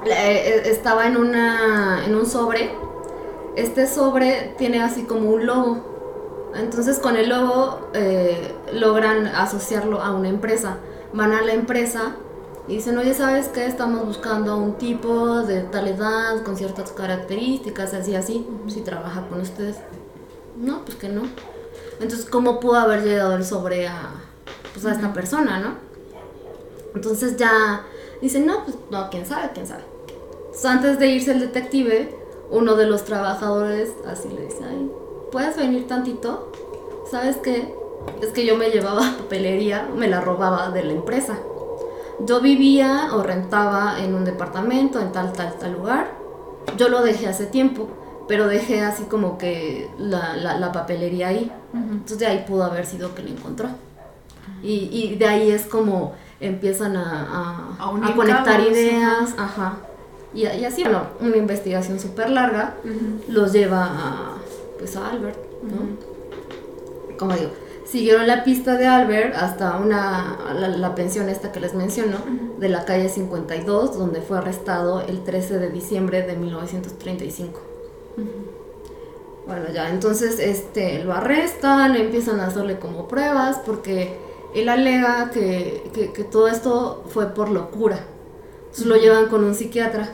La- eh, Estaba en una. en un sobre. Este sobre tiene así como un logo. Entonces con el logo eh, logran asociarlo a una empresa. Van a la empresa y dicen, oye, ¿sabes qué? Estamos buscando a un tipo de tal edad, con ciertas características, así, así, si trabaja con ustedes. No, pues que no. Entonces, ¿cómo pudo haber llegado el sobre a, pues, a esta persona, no? Entonces ya dicen, no, pues no, quién sabe, quién sabe. Entonces, antes de irse el detective, uno de los trabajadores así le dice, ay, ¿puedes venir tantito? ¿Sabes qué? Es que yo me llevaba papelería, me la robaba de la empresa. Yo vivía o rentaba en un departamento en tal, tal, tal lugar. Yo lo dejé hace tiempo, pero dejé así como que la, la, la papelería ahí. Entonces de ahí pudo haber sido que lo encontró. Y, y de ahí es como empiezan a, a- A a unir conectar ideas, ajá. Y, y así, bueno, una investigación súper larga los lleva a, pues a Albert, ¿no? Como digo, siguieron la pista de Albert hasta una, la, la pensión esta que les menciono, de la calle 52, donde fue arrestado el 13 de diciembre de 1935. Bueno, ya, entonces este, lo arrestan, empiezan a hacerle como pruebas, porque él alega que, que- que todo esto fue por locura. Entonces lo llevan con un psiquiatra.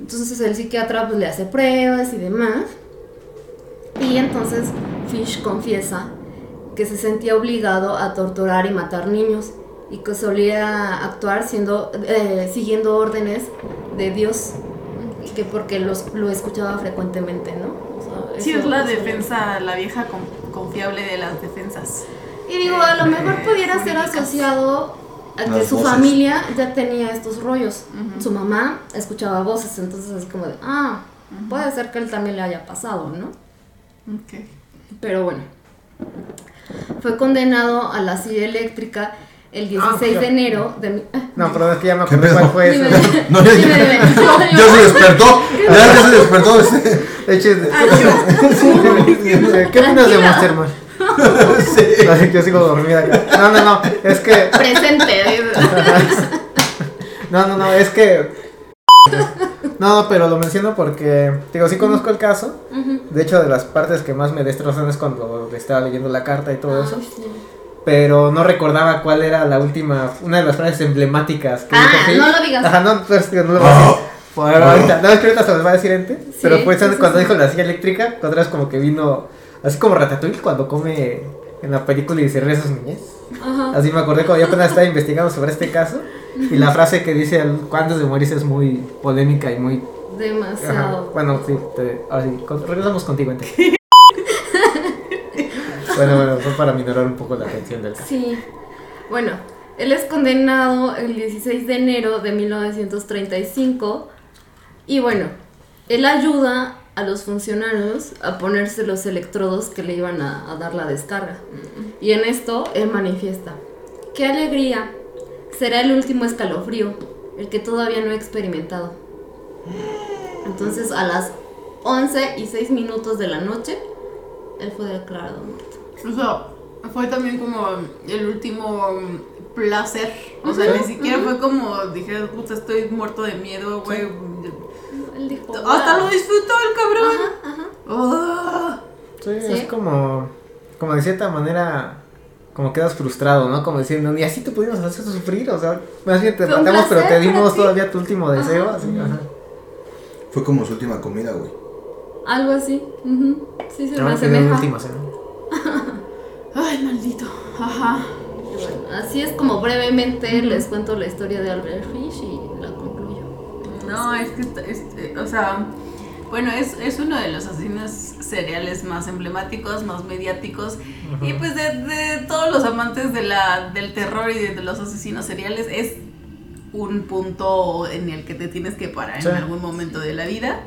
Entonces el psiquiatra pues le hace pruebas y demás. Y entonces Fish confiesa que se sentía obligado a torturar y matar niños y que solía actuar siendo, eh, siguiendo órdenes de Dios y que porque los, lo escuchaba frecuentemente, ¿no? O sea, Sí, es la defensa, la vieja con- confiable de las defensas. Y digo, a lo mejor Eh, pudiera ser jurídicas. asociado a que Las su voces. familia ya tenía estos rollos. Ujú. Su mamá escuchaba voces, entonces es como de, ah, puede ser que él también le haya pasado, ¿no? Ok. Pero bueno, fue condenado a la silla eléctrica el 16 Ah, de enero de... mi- ah, No, pero es que ya me ¿Qué acordé pedo? cuál fue ese. No, ya, se despertó. Ya, ya se despertó. De hecho, ¿qué opinas de. Monster Man? Sí. Así que yo sigo dormida acá. No, no, no, es que. Presente. No, no, no, es que. No, pero lo menciono porque, digo, sí conozco el caso. De hecho, de las partes que más me destrozan es cuando estaba leyendo la carta y todo eso. Pero no recordaba cuál era la última, una de las frases emblemáticas que Ah, dijo no lo digas. Ajá, no, pues, no lo voy a decir. Por ahorita, no, es que ahorita se los va a decir Ente. Sí, pero fue sí, sí, cuando sí. dijo la silla eléctrica, otra vez como que vino, así como Ratatouille cuando come en la película y se ríe a sus niñez. Ajá. Así me acordé cuando yo apenas estaba investigando sobre este caso. Y la frase que dice al- antes de morirse es muy polémica y muy. Ajá. Demasiado. Bueno, sí, te- ahora sí, con- regresamos contigo, Ente. bueno, bueno, fue para minorar un poco la atención del caso. Sí. Bueno, él es condenado el 16 de enero de 1935 y bueno, él ayuda a los funcionarios a ponerse los electrodos que le iban a, a dar la descarga. Y en esto él manifiesta, qué alegría, será el último escalofrío, el que todavía no he experimentado. Entonces a las 11 y 6 minutos de la noche, él fue declarado muerto. O sea, fue también como el último mm, placer. O sea, ni siquiera fue como dije, puta, estoy muerto de miedo, güey. Él dijo, Hasta lo disfrutó el cabrón. Ajá, ajá. Ah. Sí, Sí. es como, como de cierta manera, como quedas frustrado, ¿no? Como diciendo, ni así te pudimos hacer sufrir, o sea, más bien te matamos, pero te dimos todavía tu último deseo, así, ajá. Fue como su última comida, güey. Algo así. ujú. Sí, se me asemeja. última cena. Ay, maldito. Ajá. Y bueno, así es como brevemente les cuento la historia de Albert Fish y la concluyo. No, es que, es- eh, o sea, bueno, es, es uno de los asesinos seriales más emblemáticos, más mediáticos. Y pues de, de todos los amantes de la, del terror y de, de los asesinos seriales, es un punto en el que te tienes que parar Sí. en algún momento de la vida.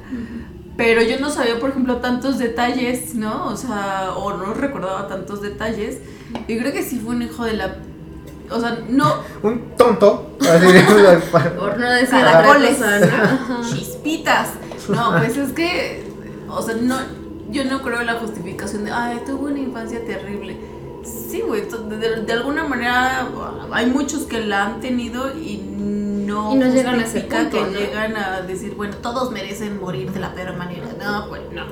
Pero yo no sabía, por ejemplo, tantos detalles, ¿no? O sea, o no recordaba tantos detalles. Y creo que sí fue un hijo de la... O sea, no, Un tonto. así, Por no decir Caracoles. chispitas. No, pues es que, o sea, no, yo no creo en la justificación de, ay, tuvo una infancia terrible. Sí, güey, de, de alguna manera hay muchos que la han tenido y no, Y no llegan a ese justifica punto, que ¿no? llegan a decir, bueno, todos merecen morir de la peor manera. No, pues no.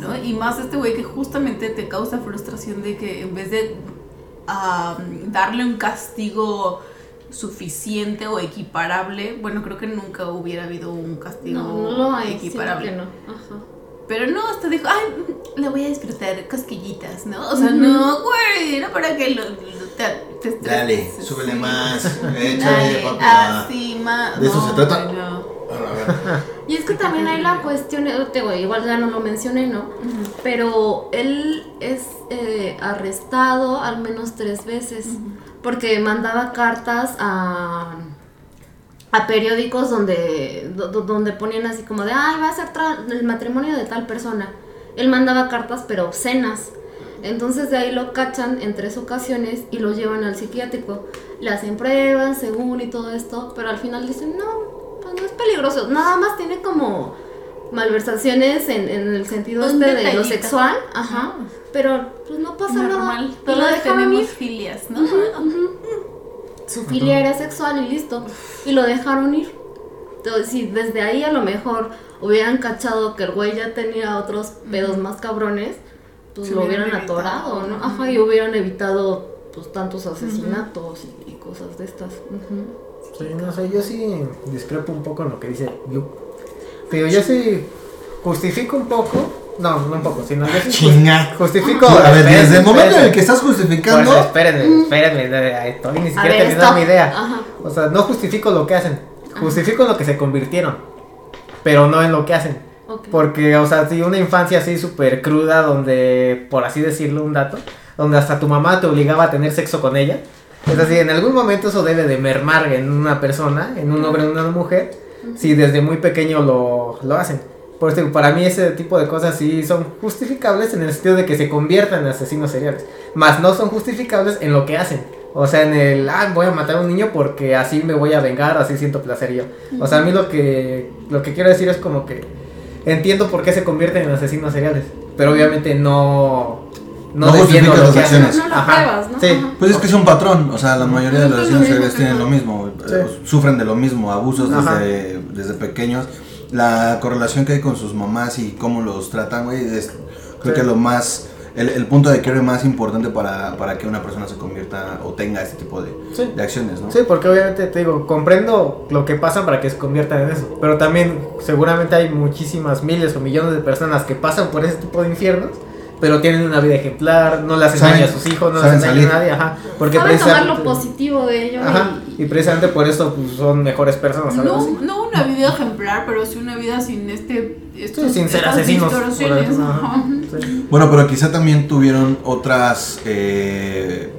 ¿No? Y más este güey que justamente te causa frustración de que en vez de ah, darle un castigo suficiente o equiparable, bueno, creo que nunca hubiera habido un castigo No, no hay. equiparable. que no. Ajá. Pero no, hasta dijo, ay, le voy a disfrutar cosquillitas, ¿no? O sea, no, güey, era para que lo, lo- te, te estreses. Dale, súbele Sí. más. Échale, Dale, papi. así más. ¿De eso no, se trata? güey, no. A ver. Y es que también hay la cuestión, eh, digo, igual ya no lo mencioné, ¿no? Pero él es eh, arrestado al menos tres veces porque mandaba cartas a, a periódicos donde, do- do- donde ponían así como de, ay, va a ser tra- el matrimonio de tal persona. Él mandaba cartas pero obscenas. Entonces de ahí lo cachan en tres ocasiones y lo llevan al psiquiátrico. Le hacen pruebas, según y todo esto, pero al final dicen, no, pues no es peligroso. Nada más tiene como malversaciones en, en el sentido este de lo sexual, ajá. Pero pues no pasa nada. Normal. Lo Todos tenemos filias, ¿no? Su filia era sexual y listo. Y lo dejaron ir. Entonces, si desde ahí a lo mejor hubieran cachado que el güey ya tenía otros pedos más cabrones, pues Se lo hubieran hubieran atorado, ¿no? Ajá, y hubieran evitado pues tantos asesinatos y, y cosas de estas. Ujú. Sí, no sé, yo sí discrepo un poco en lo que dice. Pero yo sí justifico un poco. No, no un poco, sino yo sí Chinga. justifico. A ver, espérenme, desde el momento en el espérenme. que estás Pues justificando. espérenme, espérenme, ahí estoy ni A siquiera ver, terminando stop. mi idea. Ajá. O sea, no justifico lo que hacen, justifico en lo que se convirtieron, pero no en lo que hacen. Porque, o sea, si una infancia así súper cruda, donde, por así decirlo, un dato, donde hasta tu mamá te obligaba a tener sexo con ella, es así, en algún momento eso debe de mermar en una persona, en un hombre o en una mujer, si desde muy pequeño lo, lo hacen. Por eso, digo, para mí ese tipo de cosas sí son justificables en el sentido de que se conviertan en asesinos seriales, más no son justificables en lo que hacen. O sea, en el, ah, voy a matar a un niño porque así me voy a vengar, así siento placer yo. O sea, a mí lo que, lo que quiero decir es como que entiendo por qué se convierten en asesinos seriales, pero obviamente no, no, No las que hacen. acciones. No lo pruebas, ¿no? Sí. Ajá. Pues es que es un patrón, o sea, la mayoría de los Es lo asesinos seriales tienen lo mismo, eh, Sí. sufren de lo mismo, abusos Ajá. desde, desde pequeños. La correlación que hay con sus mamás y cómo los tratan, güey, es creo Sí. que lo más, el, el punto de quiebre más importante para, para que una persona se convierta o tenga este tipo de, Sí. de acciones, ¿no? Sí, porque obviamente te digo, comprendo lo que pasa para que se conviertan en eso. Pero también seguramente hay muchísimas miles o millones de personas que pasan por ese tipo de infiernos, pero tienen una vida ejemplar, no le hacen Saben- daño a sus hijos, no hacen daño a nadie, ajá. Porque Saben tomar lo precisamente- positivo de ello. Ajá, y- y precisamente por eso pues, son mejores personas, ¿sabes? No, Así. no una vida ejemplar, pero sí una vida sin este. Estos, Sí, sin ser asesinos. ejemplo, ajá. Ajá. Sí. Bueno, pero quizá también tuvieron otras eh,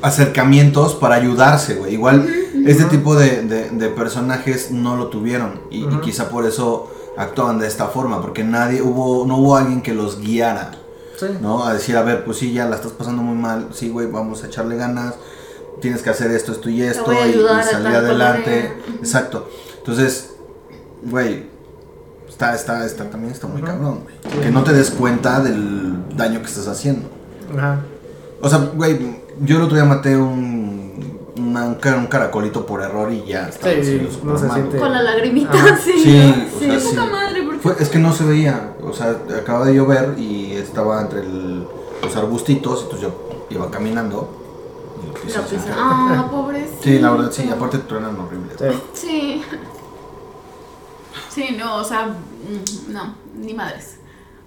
acercamientos para ayudarse, güey. Igual este tipo de, de- de personajes no lo tuvieron y, quizá por eso actuaban de esta forma, porque nadie hubo, no hubo alguien que los guiara, Sí. ¿no? A decir, a ver, pues sí, ya la estás pasando muy mal, sí, güey, vamos a echarle ganas, tienes que hacer esto, esto y esto y- salir adelante. Exacto. Entonces, güey, está, está, está, también está muy cabrón, güey. Que no te des cuenta del daño que estás haciendo. Ajá. O sea, güey, yo el otro día maté un, un, ca- un caracolito por error y ya estaba Sí, no se siente-. Con la lagrimita, Ajá. sí. Sí, o sí. sea, sí. Puta madre, ¿por qué? Fue- es que no se veía, o sea, acaba de llover y estaba entre el- los arbustitos, entonces yo iba caminando. y lo Ah, pobrecito. Sí, la verdad, sí, aparte truenan horribles. Sí. Sí. Sí, no, o sea, mm, no, ni madres.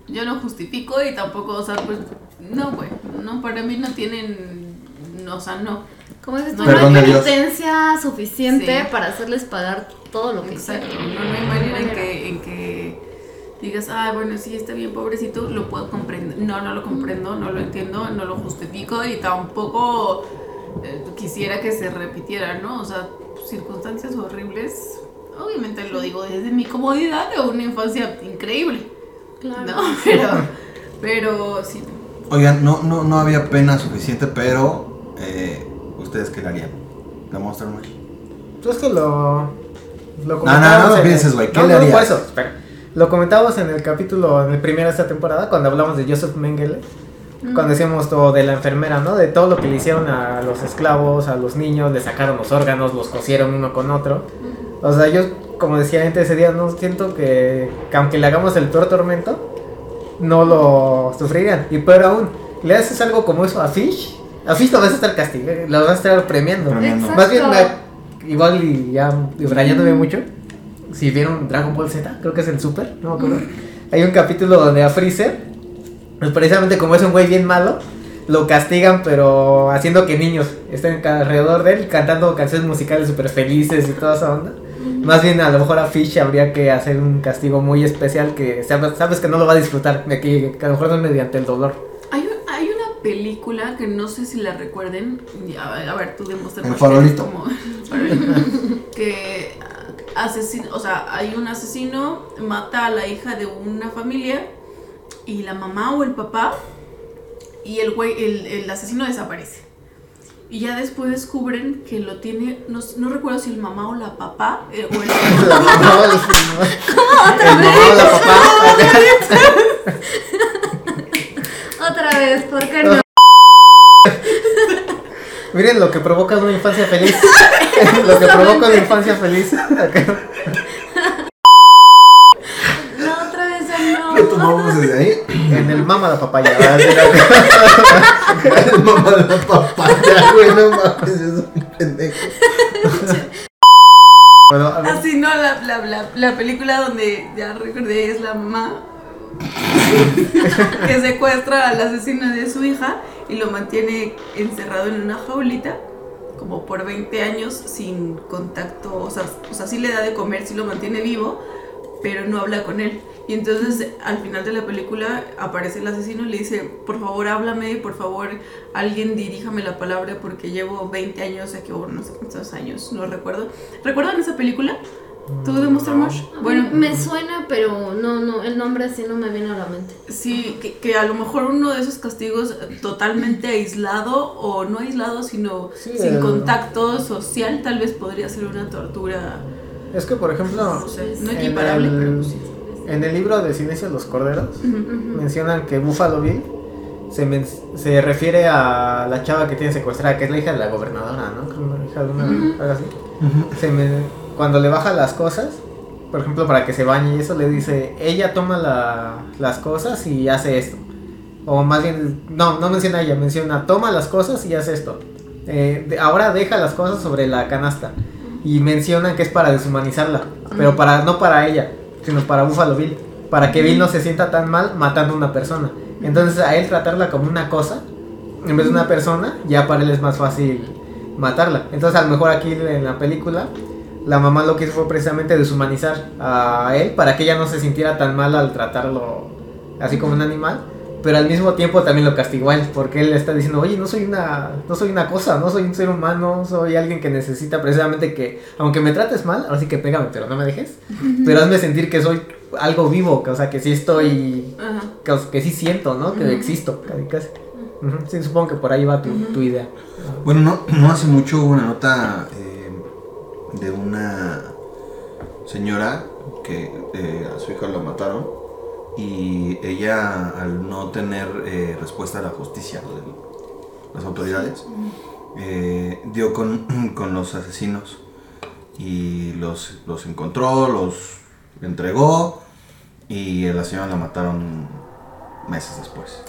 Yo no justifico y tampoco, o sea, pues, no, güey, no, para mí no tienen, no, o sea, no. Como dices tú, no hay pena suficiente Sí. para hacerles pagar todo lo que Exacto. hicieron. No, no hay manera en que, en que digas, ah, bueno, sí, está bien, pobrecito, lo puedo comprender. No, no lo comprendo, no lo entiendo, no lo justifico y tampoco eh, quisiera que se repitiera, ¿no? O sea, circunstancias horribles. Obviamente lo digo desde mi comodidad de una infancia increíble. Claro. No, pero, pero sí. Oigan, no, no, no había pena suficiente, pero eh, ¿ustedes qué le harían? ¿Le Monster Mash? Tú es que lo. Lo no, no en el- pienses, güey, ¿qué no, le no, harías? por eso, espera. Lo comentábamos en el capítulo, en el primero de esta temporada, cuando hablamos de Joseph Mengele. Cuando decíamos todo de la enfermera, ¿no? De todo lo que le hicieron a los esclavos, a los niños, le sacaron los órganos, los cosieron uno con otro. O sea, yo, como decía antes ese día, no siento que, que aunque le hagamos el peor tormento, no lo sufrirían. Y peor aún, le haces algo como eso a Fish, a Fish lo vas a estar castigando, lo vas a estar premiando. Premiando. Más bien, me- igual y ya rayándome mucho, si vieron Dragon Ball Z, creo que es el Super, no me acuerdo. Hay un capítulo donde a Freezer, pues precisamente como es un güey bien malo, lo castigan, pero haciendo que niños estén alrededor de él cantando canciones musicales súper felices y toda esa onda. Más bien, a lo mejor a Fish habría que hacer un castigo muy especial que sabes, sabes que no lo va a disfrutar, que a lo mejor no es mediante el dolor. Película que no sé si la recuerden. y A, ver, tú demuestra El farolito. que asesino, o sea, hay un asesino, mata a la hija de una familia y la mamá o el papá y el güey, el, el asesino desaparece. Y ya después descubren que lo tiene, no, no recuerdo si el mamá o la papá, eh, o el, La mamá o los- el mamá o la papá. Otra vez, ¿por qué no? Miren lo que provoca una infancia feliz. lo que provoca una infancia feliz. No, otra vez Lo no. tomamos desde ahí. en el mama la papaya. El mamá de la papaya, güey, no mames, es un pendejo. bueno. Así, no, la, la, la, la película donde ya recordé es la mamá que secuestra al asesino de su hija y lo mantiene encerrado en una jaulita como por 20 años sin contacto, o sea, o sea, sí le da de comer, sí lo mantiene vivo, pero no habla con él. Y entonces al final de la película aparece el asesino y le dice, por favor háblame, por favor alguien diríjame la palabra porque llevo 20 años aquí, o no sé cuántos años, no recuerdo. ¿Recuerdan esa película? ¿Tú de Monster Mash? Bueno, me suena, pero no, no, el nombre así no me viene a la mente. Sí, que, que a lo mejor uno de esos castigos totalmente aislado o no aislado, sino Sí, sin contacto social, tal vez podría ser una tortura, Es que, por ejemplo, no sé, no en equiparable, el- pero pues sí. en el libro de Silencio de los Corderos mencionan que Buffalo Bill se, men- se refiere a la chava que tiene secuestrada, que es la hija de la gobernadora, ¿no? Como la hija de una. algo así. Se me- cuando le baja las cosas, por ejemplo, para que se bañe y eso, le dice, ella toma la- las cosas y hace esto. O más bien, no, no menciona ella, menciona, toma las cosas y hace esto. Eh, ahora deja las cosas sobre la canasta. Y mencionan que es para deshumanizarla, pero para no para ella, sino para Buffalo Bill. Para que Bill no se sienta tan mal matando a una persona. Entonces a él tratarla como una cosa, en vez de una persona, ya para él es más fácil matarla. Entonces a lo mejor aquí en la película la mamá lo que hizo fue precisamente deshumanizar a él para que ella no se sintiera tan mal al tratarlo así como un animal, pero al mismo tiempo también lo castigó a él porque él le está diciendo, "Oye, no soy una no soy una cosa, no soy un ser humano, soy alguien que necesita precisamente que aunque me trates mal, ahora sí que pégame, pero no me dejes, pero hazme sentir que soy algo vivo, que, o sea, que sí estoy que, que sí siento, ¿no? Que existo, casi casi. Sí, supongo que por ahí va tu, tu idea. Bueno, no, no hace mucho hubo una nota eh, de una señora que eh, a su hija lo mataron y ella al no tener eh, respuesta a la justicia de las autoridades eh, dio con, con los asesinos y los, los encontró, los entregó y a la señora la mataron meses después.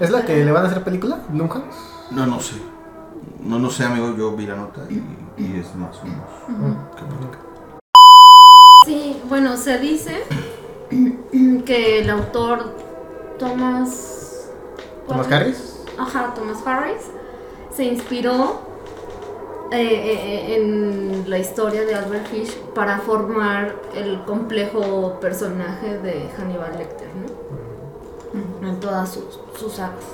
¿Es la que le van a hacer película? ¿Blumhouse? No, no sé. No, no sé, amigo. Yo vi la nota y, y es más o menos. platica. Sí, bueno, se dice que el autor Thomas... ¿Thomas Harris? Ajá, Thomas Harris se inspiró eh, eh, en la historia de Albert Fish para formar el complejo personaje de Hannibal Lecter, ¿no? En todas sus, sus sagas.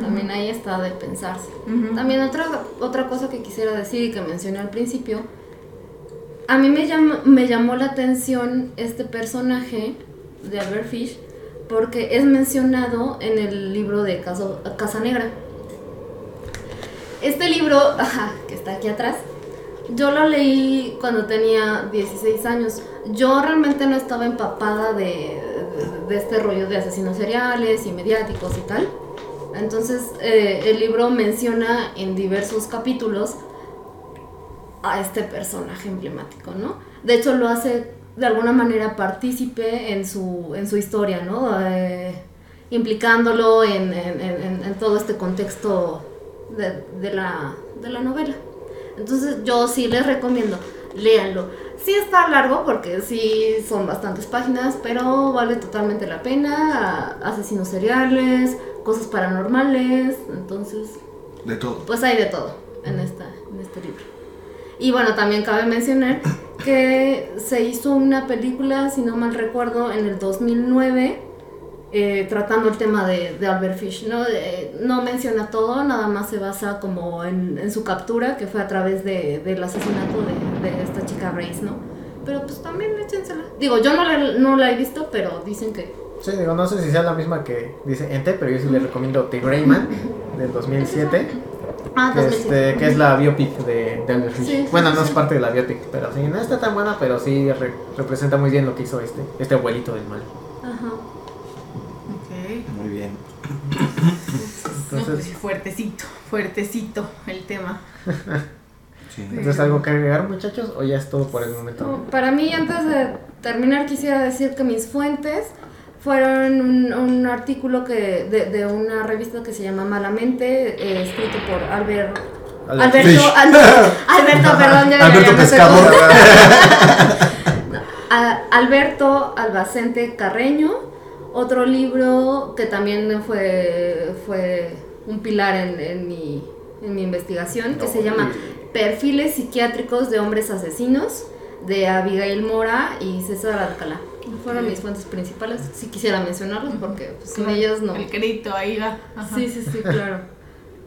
También ahí está de pensarse. Ujú. También otra, otra cosa que quisiera decir y que mencioné al principio, a mí me, llama- me llamó la atención este personaje de Albert Fish porque es mencionado en el libro de Caso- Casa Negra. Este libro, ajá, que está aquí atrás, yo lo leí cuando tenía 16 años. Yo realmente no estaba empapada de, de- de este rollo de asesinos seriales y mediáticos y tal. Entonces, eh, el libro menciona en diversos capítulos a este personaje emblemático, ¿no? De hecho, lo hace de alguna manera partícipe en su, en su historia, ¿no? Eh, implicándolo en, en- en- en todo este contexto de, de la, de la novela. Entonces, yo sí les recomiendo, léanlo. Sí está largo porque sí son bastantes páginas, pero vale totalmente la pena. Asesinos seriales, cosas paranormales, entonces De todo. pues hay de todo en, esta, en este libro. Y bueno, también cabe mencionar que se hizo una película, si no mal recuerdo, en el 2009, eh, tratando el tema de, de Albert Fish. ¿no? Eh, no menciona todo, nada más se basa como en, en su captura, que fue a través de, del asesinato de, de esta chica Grace, ¿no? Pero pues también échensela. Digo, yo no la, no la he visto, pero dicen que... Sí, digo, no sé si sea la misma que dice Ente, pero yo sí le recomiendo The Greyman del 2007, Ah, que, 2007. este, que es la biopic de, de Fish. Sí, bueno, sí, no es parte de la biopic, pero sí, no está tan buena, pero sí re- representa muy bien lo que hizo este, este abuelito del mal. Ajá. Ok. Muy bien. No, Entonces, pues, fuertecito, fuertecito el tema. Sí. entonces ¿algo que agregar, muchachos? ¿O ya es todo por el momento? No, Para mí, antes de terminar, quisiera decir que mis fuentes fueron un, un artículo que de, de una revista que se llama Malamente, eh, escrito por Albert, Albert Alberto, Fish. Al- Alberto, perdón, ya- Alberto Pescador. Alberto Albacente Carreño, otro libro que también fue, fue un pilar en, en mi, en mi investigación, que se llama Perfiles psiquiátricos de hombres asesinos, de Abigail Mora y César Alcalá. Fueron mis fuentes principales, si quisiera mencionarlos, porque pues, sin ellas no. El crédito ahí va. Ajá. Sí, sí, sí, claro.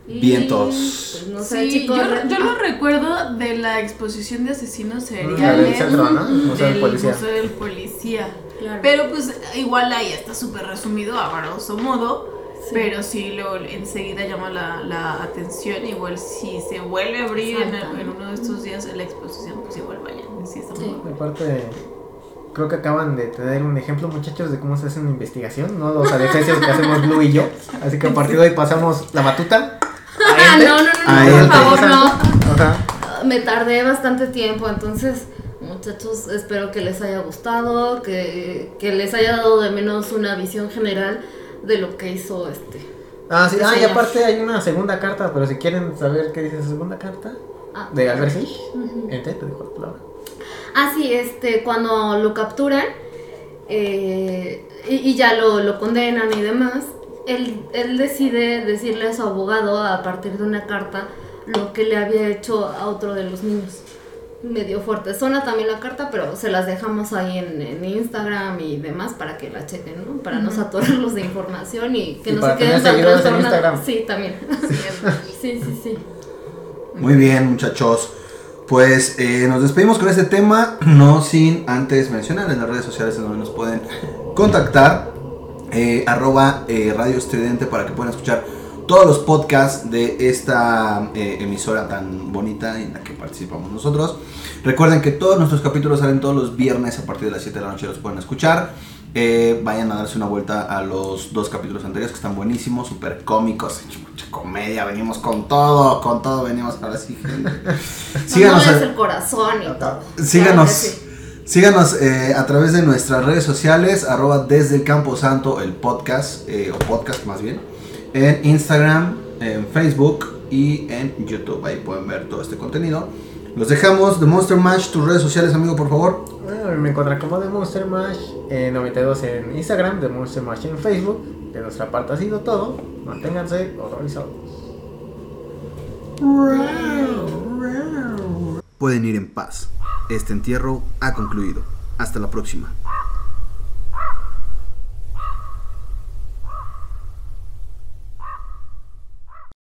Y, Vientos. pues, no sé, Sí, chicos. yo, re- yo ah, lo recuerdo de la exposición de asesinos del seriales centro, ¿no? El Museo del del Policía. Museo del Policía. claro. Pero pues igual ahí está súper resumido a grosso modo. Sí. Pero sí lo enseguida llama la, la atención. Igual si se vuelve a abrir en, uno de estos días la exposición, pues igual vayan. Sí, está muy Sí. bueno. Aparte, creo que acaban de tener un ejemplo, muchachos, de cómo se hace una investigación, no los adefesios que hacemos Blue y yo. Así que a partir de hoy pasamos la batuta. Ah, no, no, no, no, por favor, no. Ajá. Me tardé bastante tiempo, entonces, muchachos, espero que les haya gustado, que, que les haya dado de menos una visión general de lo que hizo este. Ah, sí, ah, y aparte hay una segunda carta, pero si quieren saber qué dice esa segunda carta, Ah, de Albert Fish, ujú. Ente, te dejo la palabra. Ah, sí, este, cuando lo capturan eh, y, y ya lo, lo condenan y demás, él, él decide decirle a su abogado a partir de una carta lo que le había hecho a otro de los niños. Medio fuerte. Zona también la carta, pero se las dejamos ahí en, en Instagram y demás para que la chequen, ¿no? Para no saturarlos de información y que Y no para se queden tener tan seguidores en. Instagram. Sí, también. sí, sí, sí. Muy bien, muchachos. Pues eh, nos despedimos con este tema, no sin antes mencionar en las redes sociales en donde nos pueden contactar. eh, arroba eh, Radio Estridente para que puedan escuchar todos los podcasts de esta emisora tan bonita en la que participamos nosotros. Recuerden que todos nuestros capítulos salen todos los viernes a partir de las 7 de la noche, los pueden escuchar. Eh, vayan a darse una vuelta a los dos capítulos anteriores que están buenísimos, súper cómicos, mucha comedia, venimos con todo, con todo venimos ahora sí, gente. Síganos, no a- el corazón y todo. síganos, Claro que sí. síganos eh, a través de nuestras redes sociales, arroba desde el Campo Santo, el podcast, eh, o podcast más bien, en Instagram, en Facebook y en YouTube. Ahí pueden ver todo este contenido. Los dejamos, The Monster Match, tus redes sociales, amigo, por favor. Bueno, me encuentran como The Monster Mash eh, 92 en Instagram, The Monster Mash en Facebook. De nuestra parte ha sido todo. Manténganse horrorizados. Pueden ir en paz. Este entierro ha concluido. Hasta la próxima.